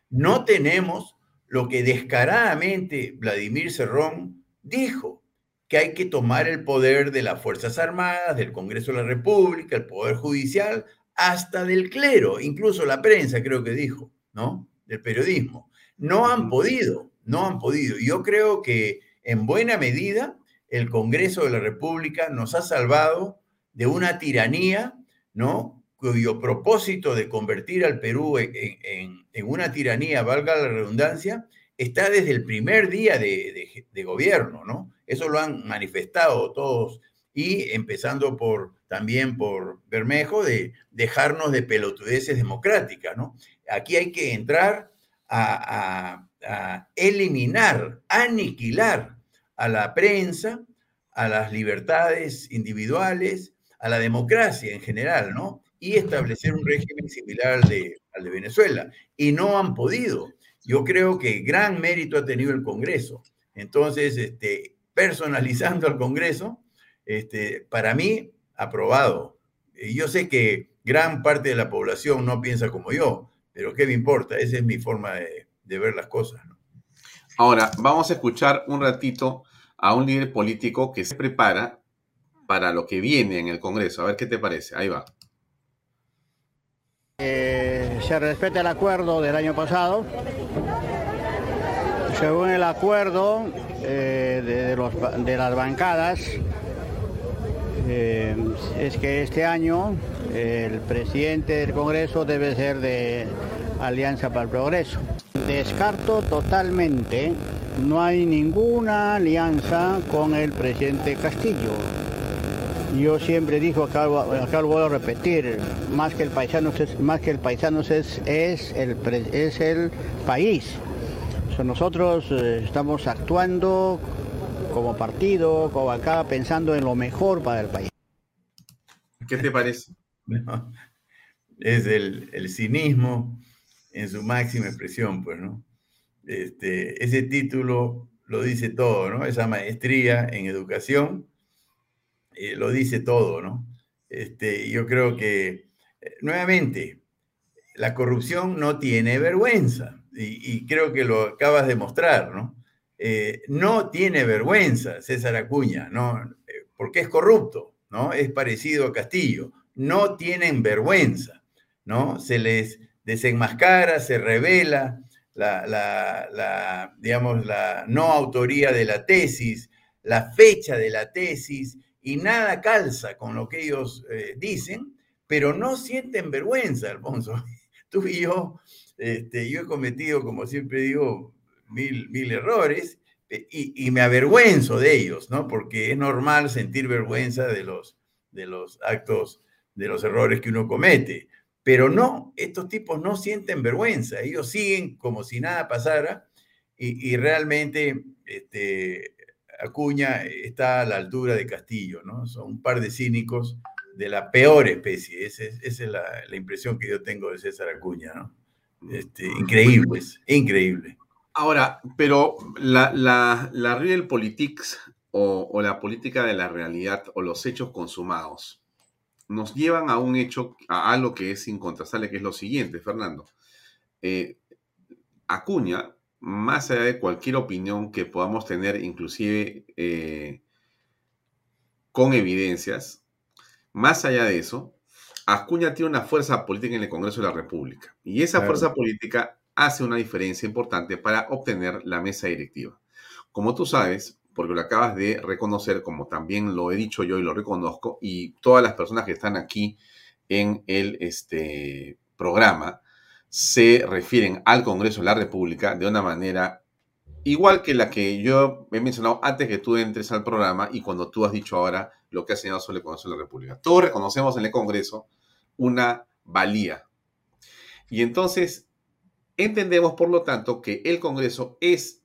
no tenemos lo que descaradamente Vladimir Cerrón dijo, que hay que tomar el poder de las Fuerzas Armadas, del Congreso de la República, el Poder Judicial, hasta del clero, incluso la prensa creo que dijo. ¿no? Del periodismo. No han podido, no han podido. Yo creo que en buena medida el Congreso de la República nos ha salvado de una tiranía, ¿no? Cuyo propósito de convertir al Perú en, una tiranía, valga la redundancia, está desde el primer día de, gobierno, ¿no? Eso lo han manifestado todos y empezando por también por Bermejo de dejarnos de pelotudeces democráticas, ¿no? Aquí hay que entrar a, eliminar, aniquilar a la prensa, a las libertades individuales, a la democracia en general, ¿no? Y establecer un régimen similar al de, Venezuela. Y no han podido. Yo creo que gran mérito ha tenido el Congreso. Entonces, este, personalizando al Congreso, este, para mí, aprobado. Yo sé que gran parte de la población no piensa como yo, pero ¿qué me importa? Esa es mi forma de, ver las cosas. Ahora, vamos a escuchar un ratito a un líder político que se prepara para lo que viene en el Congreso. A ver qué te parece. Ahí va. Eh, se respeta el acuerdo del año pasado. Según el acuerdo eh, de, las bancadas, eh, es que este año el presidente del Congreso debe ser de Alianza para el Progreso. Descarto totalmente, no hay ninguna alianza con el presidente Castillo. Yo siempre digo, acá, acá lo voy a repetir, más que el paisano es, más que el paisano es, es, el, es el país. nosotros eh, estamos actuando como partido, como acá, pensando en lo mejor para el país. ¿Qué te parece? es el, el, cinismo en su máxima expresión, pues, ¿no? Este, ese título lo dice todo, ¿no? Esa maestría en educación eh, lo dice todo, ¿no? Este, yo creo que, eh, nuevamente, la corrupción no tiene vergüenza y, creo que lo acabas de mostrar, ¿no? Eh, no tiene vergüenza César Acuña, ¿no? Porque es corrupto, ¿no? Es parecido a Castillo. No tienen vergüenza, ¿no? Se les desenmascara, se revela la, la digamos, la no autoría de la tesis, la fecha de la tesis, y nada calza con lo que ellos eh, dicen, pero no sienten vergüenza, Alfonso. Tú y yo, este, yo he cometido, como siempre digo, mil, mil errores eh, y, me avergüenzo de ellos, ¿no? Porque es normal sentir vergüenza de los, de los actos, de los errores que uno comete. Pero no, estos tipos no sienten vergüenza, ellos siguen como si nada pasara y, y realmente este, Acuña está a la altura de Castillo, ¿no? Son un par de cínicos de la peor especie. Esa es, la, impresión que yo tengo de César Acuña, ¿no? Este, increíble, increíble. Ahora, pero la, la, la real politics o, o, la política de la realidad o los hechos consumados nos llevan a un hecho, a algo que es incontrastable, que es lo siguiente, Fernando. Eh, Acuña más allá de cualquier opinión que podamos tener, inclusive eh, con evidencias, más allá de eso, Acuña tiene una fuerza política en el Congreso de la República. Y esa fuerza política hace una diferencia importante para obtener la mesa directiva. Como tú sabes, porque lo acabas de reconocer, como también lo he dicho yo y lo reconozco, y todas las personas que están aquí en el este, programa, se refieren al Congreso de la República de una manera igual que la que yo he mencionado antes que tú entres al programa y cuando tú has dicho ahora lo que has señalado sobre el Congreso de la República. Todos reconocemos en el Congreso una valía. Y entonces entendemos, por lo tanto, que el Congreso es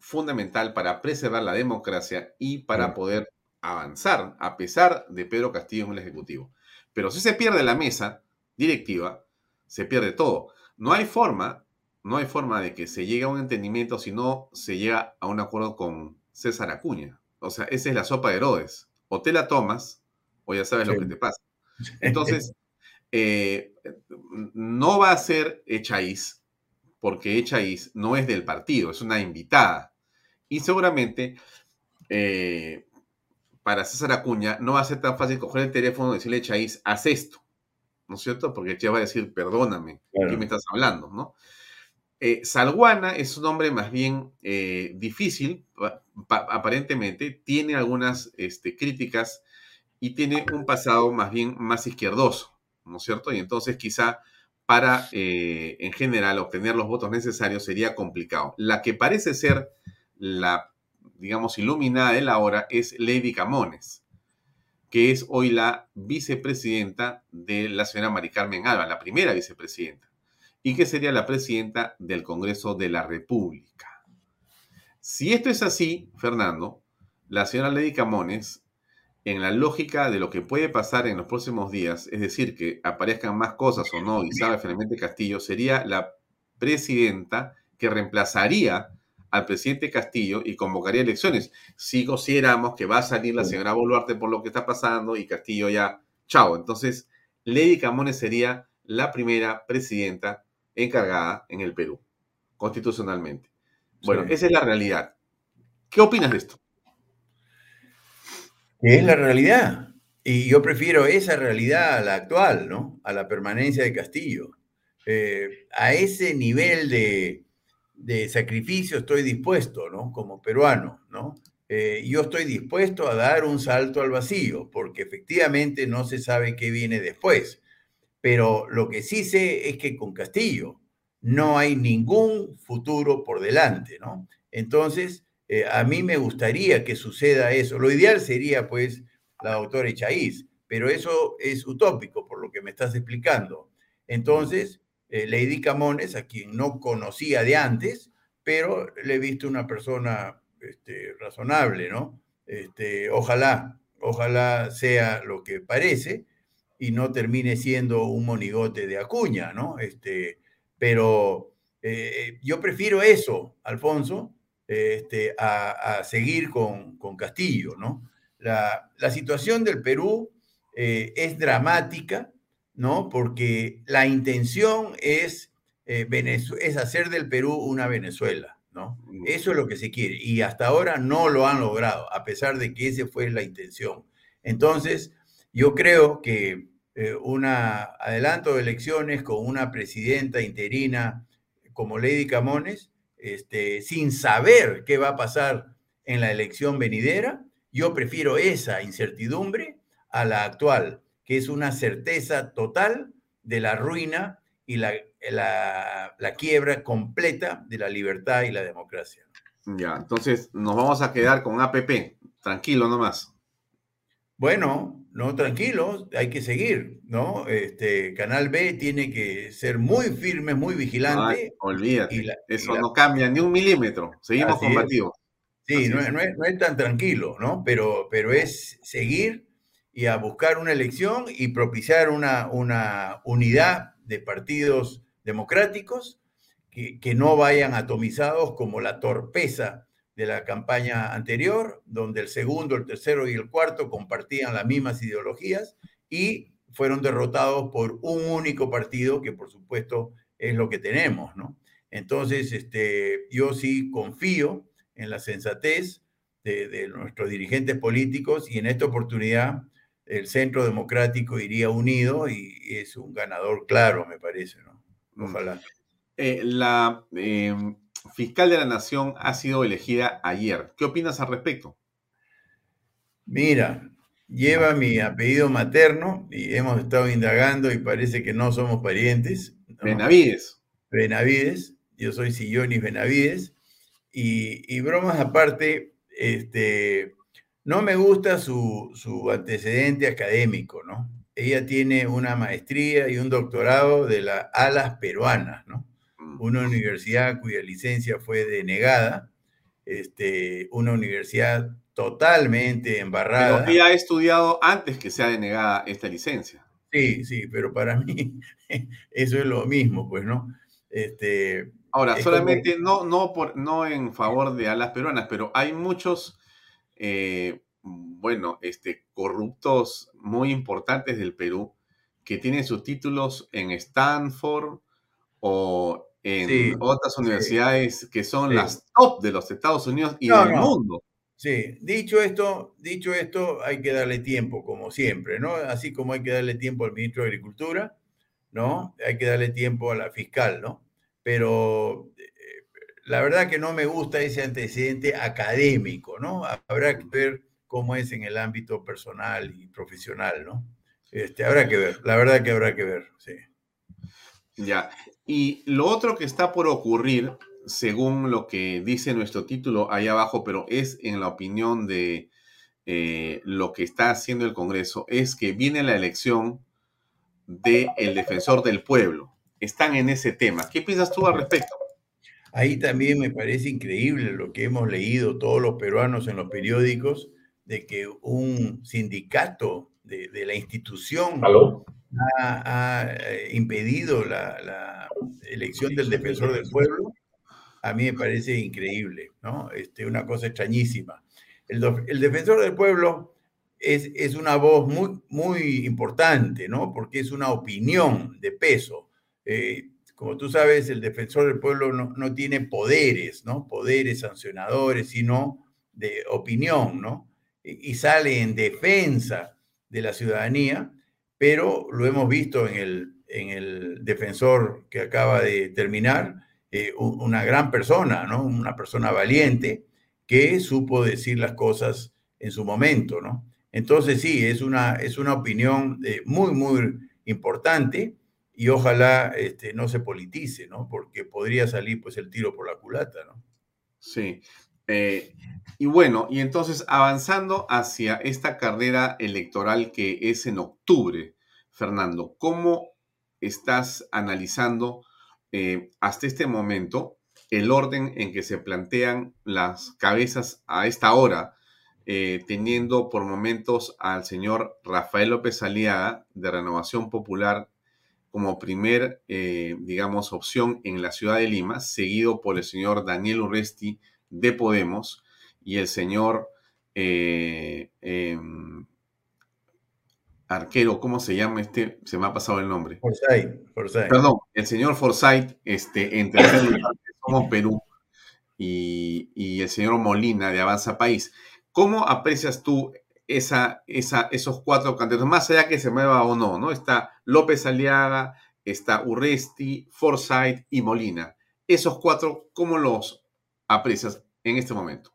fundamental para preservar la democracia y para poder avanzar, a pesar de Pedro Castillo en el Ejecutivo. Pero si se pierde la mesa directiva, se pierde todo. No hay forma, no hay forma de que se llegue a un entendimiento si no se llega a un acuerdo con César Acuña. O sea, esa es la sopa de Herodes. O te la tomas, o ya sabes lo que te pasa. Entonces, eh, no va a ser Echaíz, porque Echaíz no es del partido, es una invitada. Y seguramente eh, para César Acuña no va a ser tan fácil coger el teléfono y decirle Echaíz, haz esto. ¿No es cierto? Porque ya va a decir, perdóname, ¿qué me estás hablando? ¿no? Eh, Salguana es un hombre más bien eh, difícil, aparentemente, tiene algunas este, críticas y tiene un pasado más bien más izquierdoso, ¿no es cierto? Y entonces quizá para, eh, en general, obtener los votos necesarios sería complicado. La que parece ser la, digamos, iluminada de la hora es Lady Camones que es hoy la vicepresidenta de la señora Mari Carmen Alba, la primera vicepresidenta, y que sería la presidenta del Congreso de la República. Si esto es así, Fernando, la señora Lady Camones, en la lógica de lo que puede pasar en los próximos días, es decir, que aparezcan más cosas o no, y sabe finalmente Castillo, sería la presidenta que reemplazaría al presidente Castillo y convocaría elecciones. Si consideramos que va a salir la señora Boluarte por lo que está pasando y Castillo ya, chao. Entonces, Lady Camones sería la primera presidenta encargada en el Perú, constitucionalmente. Bueno, esa es la realidad. ¿Qué opinas de esto? Es la realidad. Y yo prefiero esa realidad a la actual, ¿no? A la permanencia de Castillo. Eh, a ese nivel de, de sacrificio estoy dispuesto, ¿no? Como peruano, ¿no? Eh, yo estoy dispuesto a dar un salto al vacío, porque efectivamente no se sabe qué viene después. Pero lo que sí sé es que con Castillo no hay ningún futuro por delante, ¿no? Entonces, eh, a mí me gustaría que suceda eso. Lo ideal sería, pues, la doctora Echaíz, pero eso es utópico por lo que me estás explicando. Entonces, eh, Lady Camones, a quien no conocía de antes, pero le he visto una persona este, razonable, ¿no? Este, ojalá, ojalá sea lo que parece y no termine siendo un monigote de Acuña, ¿no? Este, pero eh, yo prefiero eso, Alfonso, este, a, seguir con, Castillo, ¿no? La, situación del Perú eh, es dramática, ¿no? Porque la intención es, eh, es hacer del Perú una Venezuela, ¿no? Mm. Eso es lo que se quiere y hasta ahora no lo han logrado, a pesar de que esa fue la intención. Entonces, yo creo que eh, un adelanto de elecciones con una presidenta interina como Lady Camones, este, sin saber qué va a pasar en la elección venidera, yo prefiero esa incertidumbre a la actual, que es una certeza total de la ruina y la, la, quiebra completa de la libertad y la democracia. Ya, entonces nos vamos a quedar con APP, tranquilo nomás. Bueno, no, tranquilo, hay que seguir, ¿no? Este Canal B tiene que ser muy firme, muy vigilante. olvídate, eso no cambia ni un milímetro, seguimos combativos. Sí, no es, tan tranquilo, ¿no? Pero, pero es seguir y a buscar una elección y propiciar una, una unidad de partidos democráticos que, que no vayan atomizados como la torpeza de la campaña anterior, donde el segundo, el tercero y el cuarto compartían las mismas ideologías y fueron derrotados por un único partido, que por supuesto es lo que tenemos, ¿no? Entonces, este, yo sí confío en la sensatez de, nuestros dirigentes políticos y en esta oportunidad el Centro Democrático iría unido y, es un ganador claro, me parece, ¿no? Mm. Ojalá. Eh, la, em, fiscal de la Nación ha sido elegida ayer. ¿Qué opinas al respecto? Mira, lleva mi apellido materno y hemos estado indagando y parece que no somos parientes. Benavides. Benavides, yo soy Sillonis Benavides. Y, bromas aparte, este, no me gusta su, su antecedente académico, ¿no? Ella tiene una maestría y un doctorado de las alas peruanas, ¿no? una universidad cuya licencia fue denegada, este, una universidad totalmente embarrada. Pero ella ha estudiado antes que sea denegada esta licencia. Sí, sí, pero para mí eso es lo mismo, pues, ¿no? Este, Ahora, solamente no, no, por, no en favor de alas peruanas, pero hay muchos, eh, bueno, este, corruptos muy importantes del Perú que tienen sus títulos en Stanford o en otras universidades que son las top de los Estados Unidos y del mundo. Sí, dicho esto, dicho esto, hay que darle tiempo, como siempre, ¿no? Así como hay que darle tiempo al ministro de Agricultura, ¿no? Hay que darle tiempo a la fiscal, ¿no? Pero la verdad que no me gusta ese antecedente académico, ¿no? Habrá que ver cómo es en el ámbito personal y profesional, ¿no? Este, habrá que ver, la verdad que habrá que ver, sí. Ya, y lo otro que está por ocurrir, según lo que dice nuestro título ahí abajo, pero es en la opinión de eh, lo que está haciendo el Congreso, es que viene la elección del el defensor del pueblo. Están en ese tema. ¿Qué piensas tú al respecto? Ahí también me parece increíble lo que hemos leído todos los peruanos en los periódicos, de que un sindicato de, la institución ha, eh, impedido la, elección del defensor del pueblo, a mí me parece increíble, ¿no? Este, una cosa extrañísima. El, defensor del pueblo es, es, una voz muy, muy importante, ¿no? Porque es una opinión de peso. Eh, como tú sabes, el defensor del pueblo no, no, tiene poderes, ¿no? Poderes sancionadores, sino de opinión, ¿no? Y, sale en defensa de la ciudadanía pero lo hemos visto en el, en el defensor que acaba de terminar, eh, una gran persona, ¿no? Una persona valiente que supo decir las cosas en su momento, ¿no? Entonces sí, es una, es una opinión eh, muy, muy importante y ojalá este, no se politice, ¿no? Porque podría salir pues el tiro por la culata, ¿no? Sí. Eh, y bueno, y entonces avanzando hacia esta carrera electoral que es en octubre, Fernando, ¿cómo estás analizando eh, hasta este momento el orden en que se plantean las cabezas a esta hora, eh, teniendo por momentos al señor Rafael López Aliaga de Renovación Popular como primer, eh, digamos, opción en la ciudad de Lima, seguido por el señor Daniel Urresti de Podemos y el señor eh, em, arquero, ¿cómo se llama este? Se me ha pasado el nombre. Forsyth. Perdón, el señor Forsyth, este, entre Somos Perú y, y, el señor Molina de Avanza País. ¿Cómo aprecias tú esa, esos cuatro candidatos? Más allá que se mueva o no, ¿no? Está López Aliaga, está Urresti, Forsyth y Molina. Esos cuatro, ¿cómo los aprecias en este momento?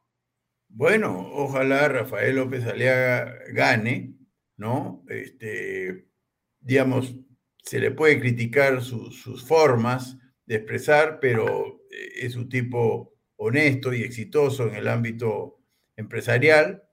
Bueno, ojalá Rafael López Aliaga gane, ¿no? Este, digamos, se le puede criticar sus formas de expresar, pero eh, es un tipo honesto y exitoso en el ámbito empresarial,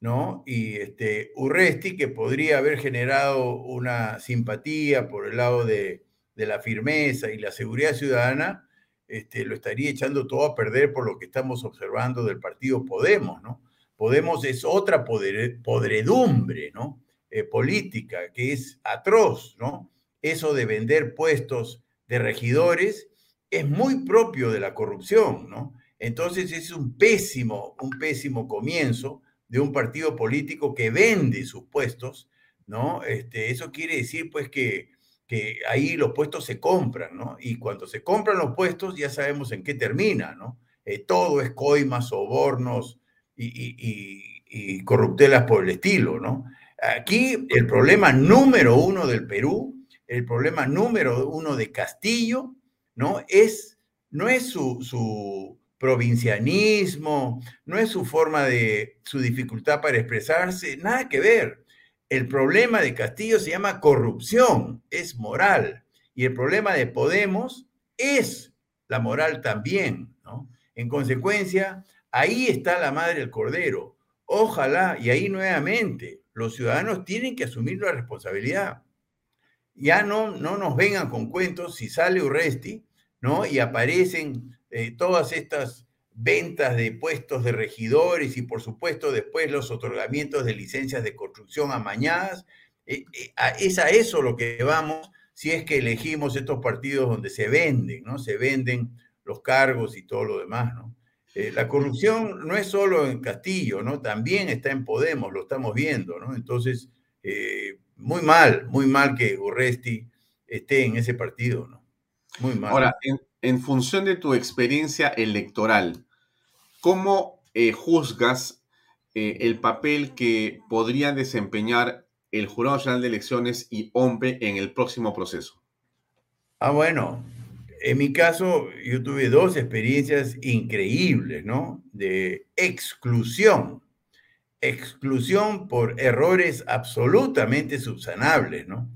¿no? Y este, Urresti, que podría haber generado una simpatía por el lado de, de la firmeza y la seguridad ciudadana, este, lo estaría echando todo a perder por lo que estamos observando del partido Podemos, ¿no? Podemos es otra podredumbre, ¿no? Eh, política que es atroz, ¿no? Eso de vender puestos de regidores es muy propio de la corrupción, ¿no? Entonces es un pésimo, un pésimo comienzo de un partido político que vende sus puestos, ¿no? Este, eso quiere decir, pues, que que ahí los puestos se compran, ¿no? Y cuando se compran los puestos ya sabemos en qué termina, ¿no? Eh, todo es coimas, sobornos y, corruptelas por el estilo, ¿no? Aquí el problema número uno del Perú, el problema número uno de Castillo, ¿no? Es, no es su, su provincianismo, no es su forma de, su dificultad para expresarse, nada que ver. El problema de Castillo se llama corrupción, es moral. Y el problema de Podemos es la moral también, ¿no? En consecuencia, ahí está la madre del cordero. Ojalá, y ahí nuevamente, los ciudadanos tienen que asumir la responsabilidad. Ya no, no nos vengan con cuentos si sale Urresti, ¿no? Y aparecen eh, todas estas ventas de puestos de regidores y por supuesto después los otorgamientos de licencias de construcción amañadas. Eh, eh, es a eso lo que vamos si es que elegimos estos partidos donde se venden, ¿no? Se venden los cargos y todo lo demás, ¿no? Eh, la corrupción no es solo en Castillo, ¿no? También está en Podemos, lo estamos viendo, ¿no? Entonces, muy mal, muy mal que Urresti esté en ese partido, ¿no? Muy mal. Ahora, en, en función de tu experiencia electoral, ¿Cómo eh, juzgas eh, el papel que podría desempeñar el Jurado Nacional de Elecciones y OMPE en el próximo proceso? Ah, bueno, en mi caso yo tuve dos experiencias increíbles, ¿no? De exclusión. Exclusión por errores absolutamente subsanables, ¿no?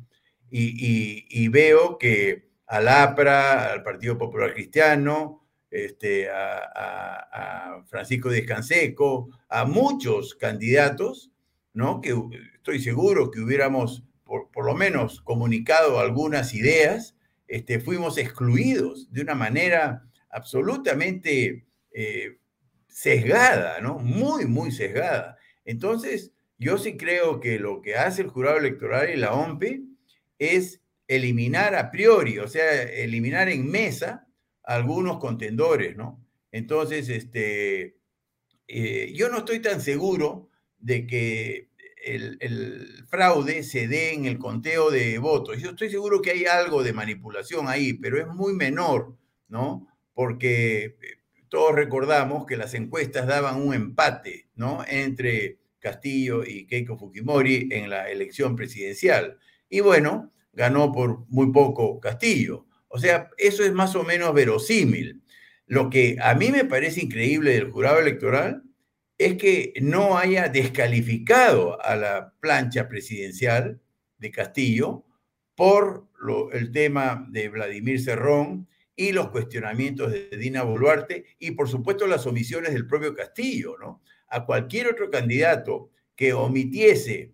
Y, y veo que al APRA, al Partido Popular Cristiano, este, a, Francisco Descanseco, a muchos candidatos, ¿no? Que estoy seguro que hubiéramos por, lo menos comunicado algunas ideas, este, fuimos excluidos de una manera absolutamente eh, sesgada, ¿no? Muy, muy sesgada. Entonces, yo sí creo que lo que hace el jurado electoral y la OMPE es eliminar a priori, o sea, eliminar en mesa algunos contendores, ¿no? Entonces, este, eh, yo no estoy tan seguro de que el, fraude se dé en el conteo de votos. Yo estoy seguro que hay algo de manipulación ahí, pero es muy menor, ¿no? Porque eh, todos recordamos que las encuestas daban un empate, ¿no? Entre Castillo y Keiko Fujimori en la elección presidencial. Y bueno, ganó por muy poco Castillo. O sea, eso es más o menos verosímil. Lo que a mí me parece increíble del jurado electoral es que no haya descalificado a la plancha presidencial de Castillo por el tema de Vladimir Cerrón y los cuestionamientos de Dina Boluarte y por supuesto las omisiones del propio Castillo, ¿no? A cualquier otro candidato que omitiese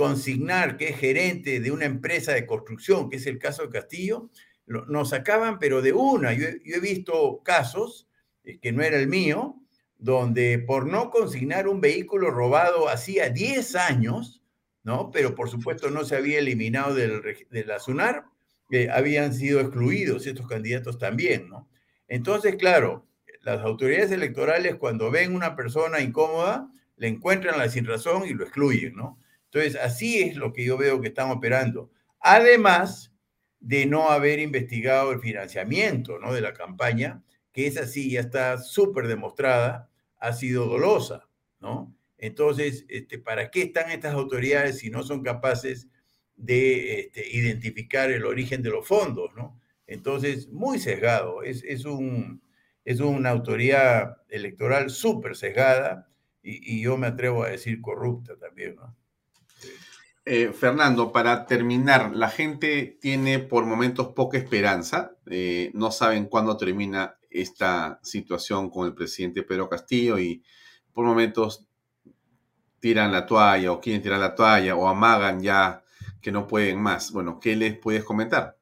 consignar que es gerente de una empresa de construcción, que es el caso de Castillo, nos sacaban pero de una. Yo, he visto casos, eh, que no era el mío, donde por no consignar un vehículo robado hacía 10 años, ¿no? Pero por supuesto no se había eliminado del, de la SUNAR, eh, habían sido excluidos estos candidatos también, ¿no? Entonces, claro, las autoridades electorales cuando ven una persona incómoda, le encuentran la sin razón y lo excluyen, ¿no? Entonces, así es lo que yo veo que están operando. Además de no haber investigado el financiamiento, ¿no? De la campaña, que es así, ya está súper demostrada, ha sido dolosa, ¿no? Entonces, este, ¿para qué están estas autoridades si no son capaces de este, identificar el origen de los fondos, ¿no? Entonces, muy sesgado, es, es, un, es una autoridad electoral súper sesgada y, y, yo me atrevo a decir corrupta también, ¿no? Eh, Fernando, para terminar, la gente tiene por momentos poca esperanza, eh, no saben cuándo termina esta situación con el presidente Pedro Castillo y por momentos tiran la toalla o quieren tirar la toalla o amagan ya que no pueden más. Bueno, ¿qué les puedes comentar?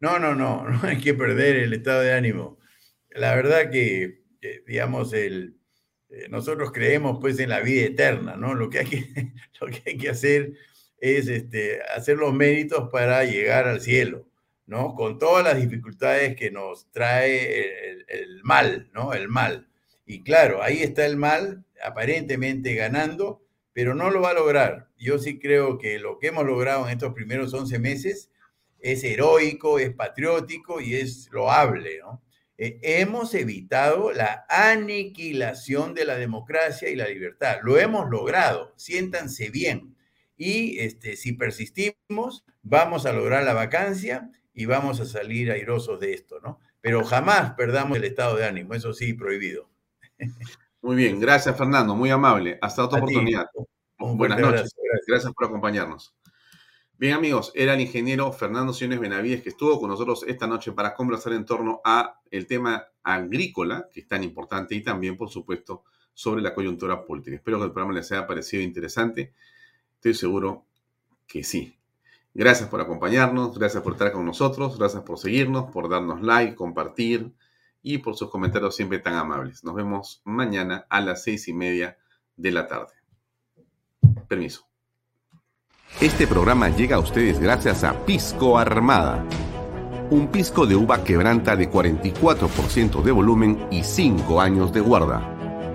No, no, no, no hay que perder el estado de ánimo. La verdad que, digamos, el, eh, nosotros creemos pues en la vida eterna, ¿no? Lo que hay que, lo que, hay que hacer es este, hacer los méritos para llegar al cielo. ¿no? Con todas las dificultades que nos trae el, mal, ¿no? El mal. Y claro, ahí está el mal aparentemente ganando, pero no lo va a lograr. Yo sí creo que lo que hemos logrado en estos primeros 11 meses es heroico, es patriótico y es loable, ¿no? Eh, hemos evitado la aniquilación de la democracia y la libertad. Lo hemos logrado. Siéntanse bien. Y este, si persistimos, vamos a lograr la vacancia y vamos a salir airosos de esto, ¿no? Pero jamás perdamos el estado de ánimo, eso sí, prohibido. Muy bien, gracias Fernando, muy amable. Hasta otra oportunidad. Buenas noches. Gracias. por acompañarnos. Bien amigos, era el ingeniero Fernando Siones Benavides que estuvo con nosotros esta noche para conversar en torno a el tema agrícola, que es tan importante, y también, por supuesto, sobre la coyuntura política. Espero que el programa les haya parecido interesante. Estoy seguro que sí. Gracias por acompañarnos, gracias por estar con nosotros, gracias por seguirnos, por darnos like, compartir y por sus comentarios siempre tan amables. Nos vemos mañana a las seis y media de la tarde. Permiso. Este programa llega a ustedes gracias a Pisco Armada. Un pisco de uva quebranta de 44% de volumen y 5 años de guarda.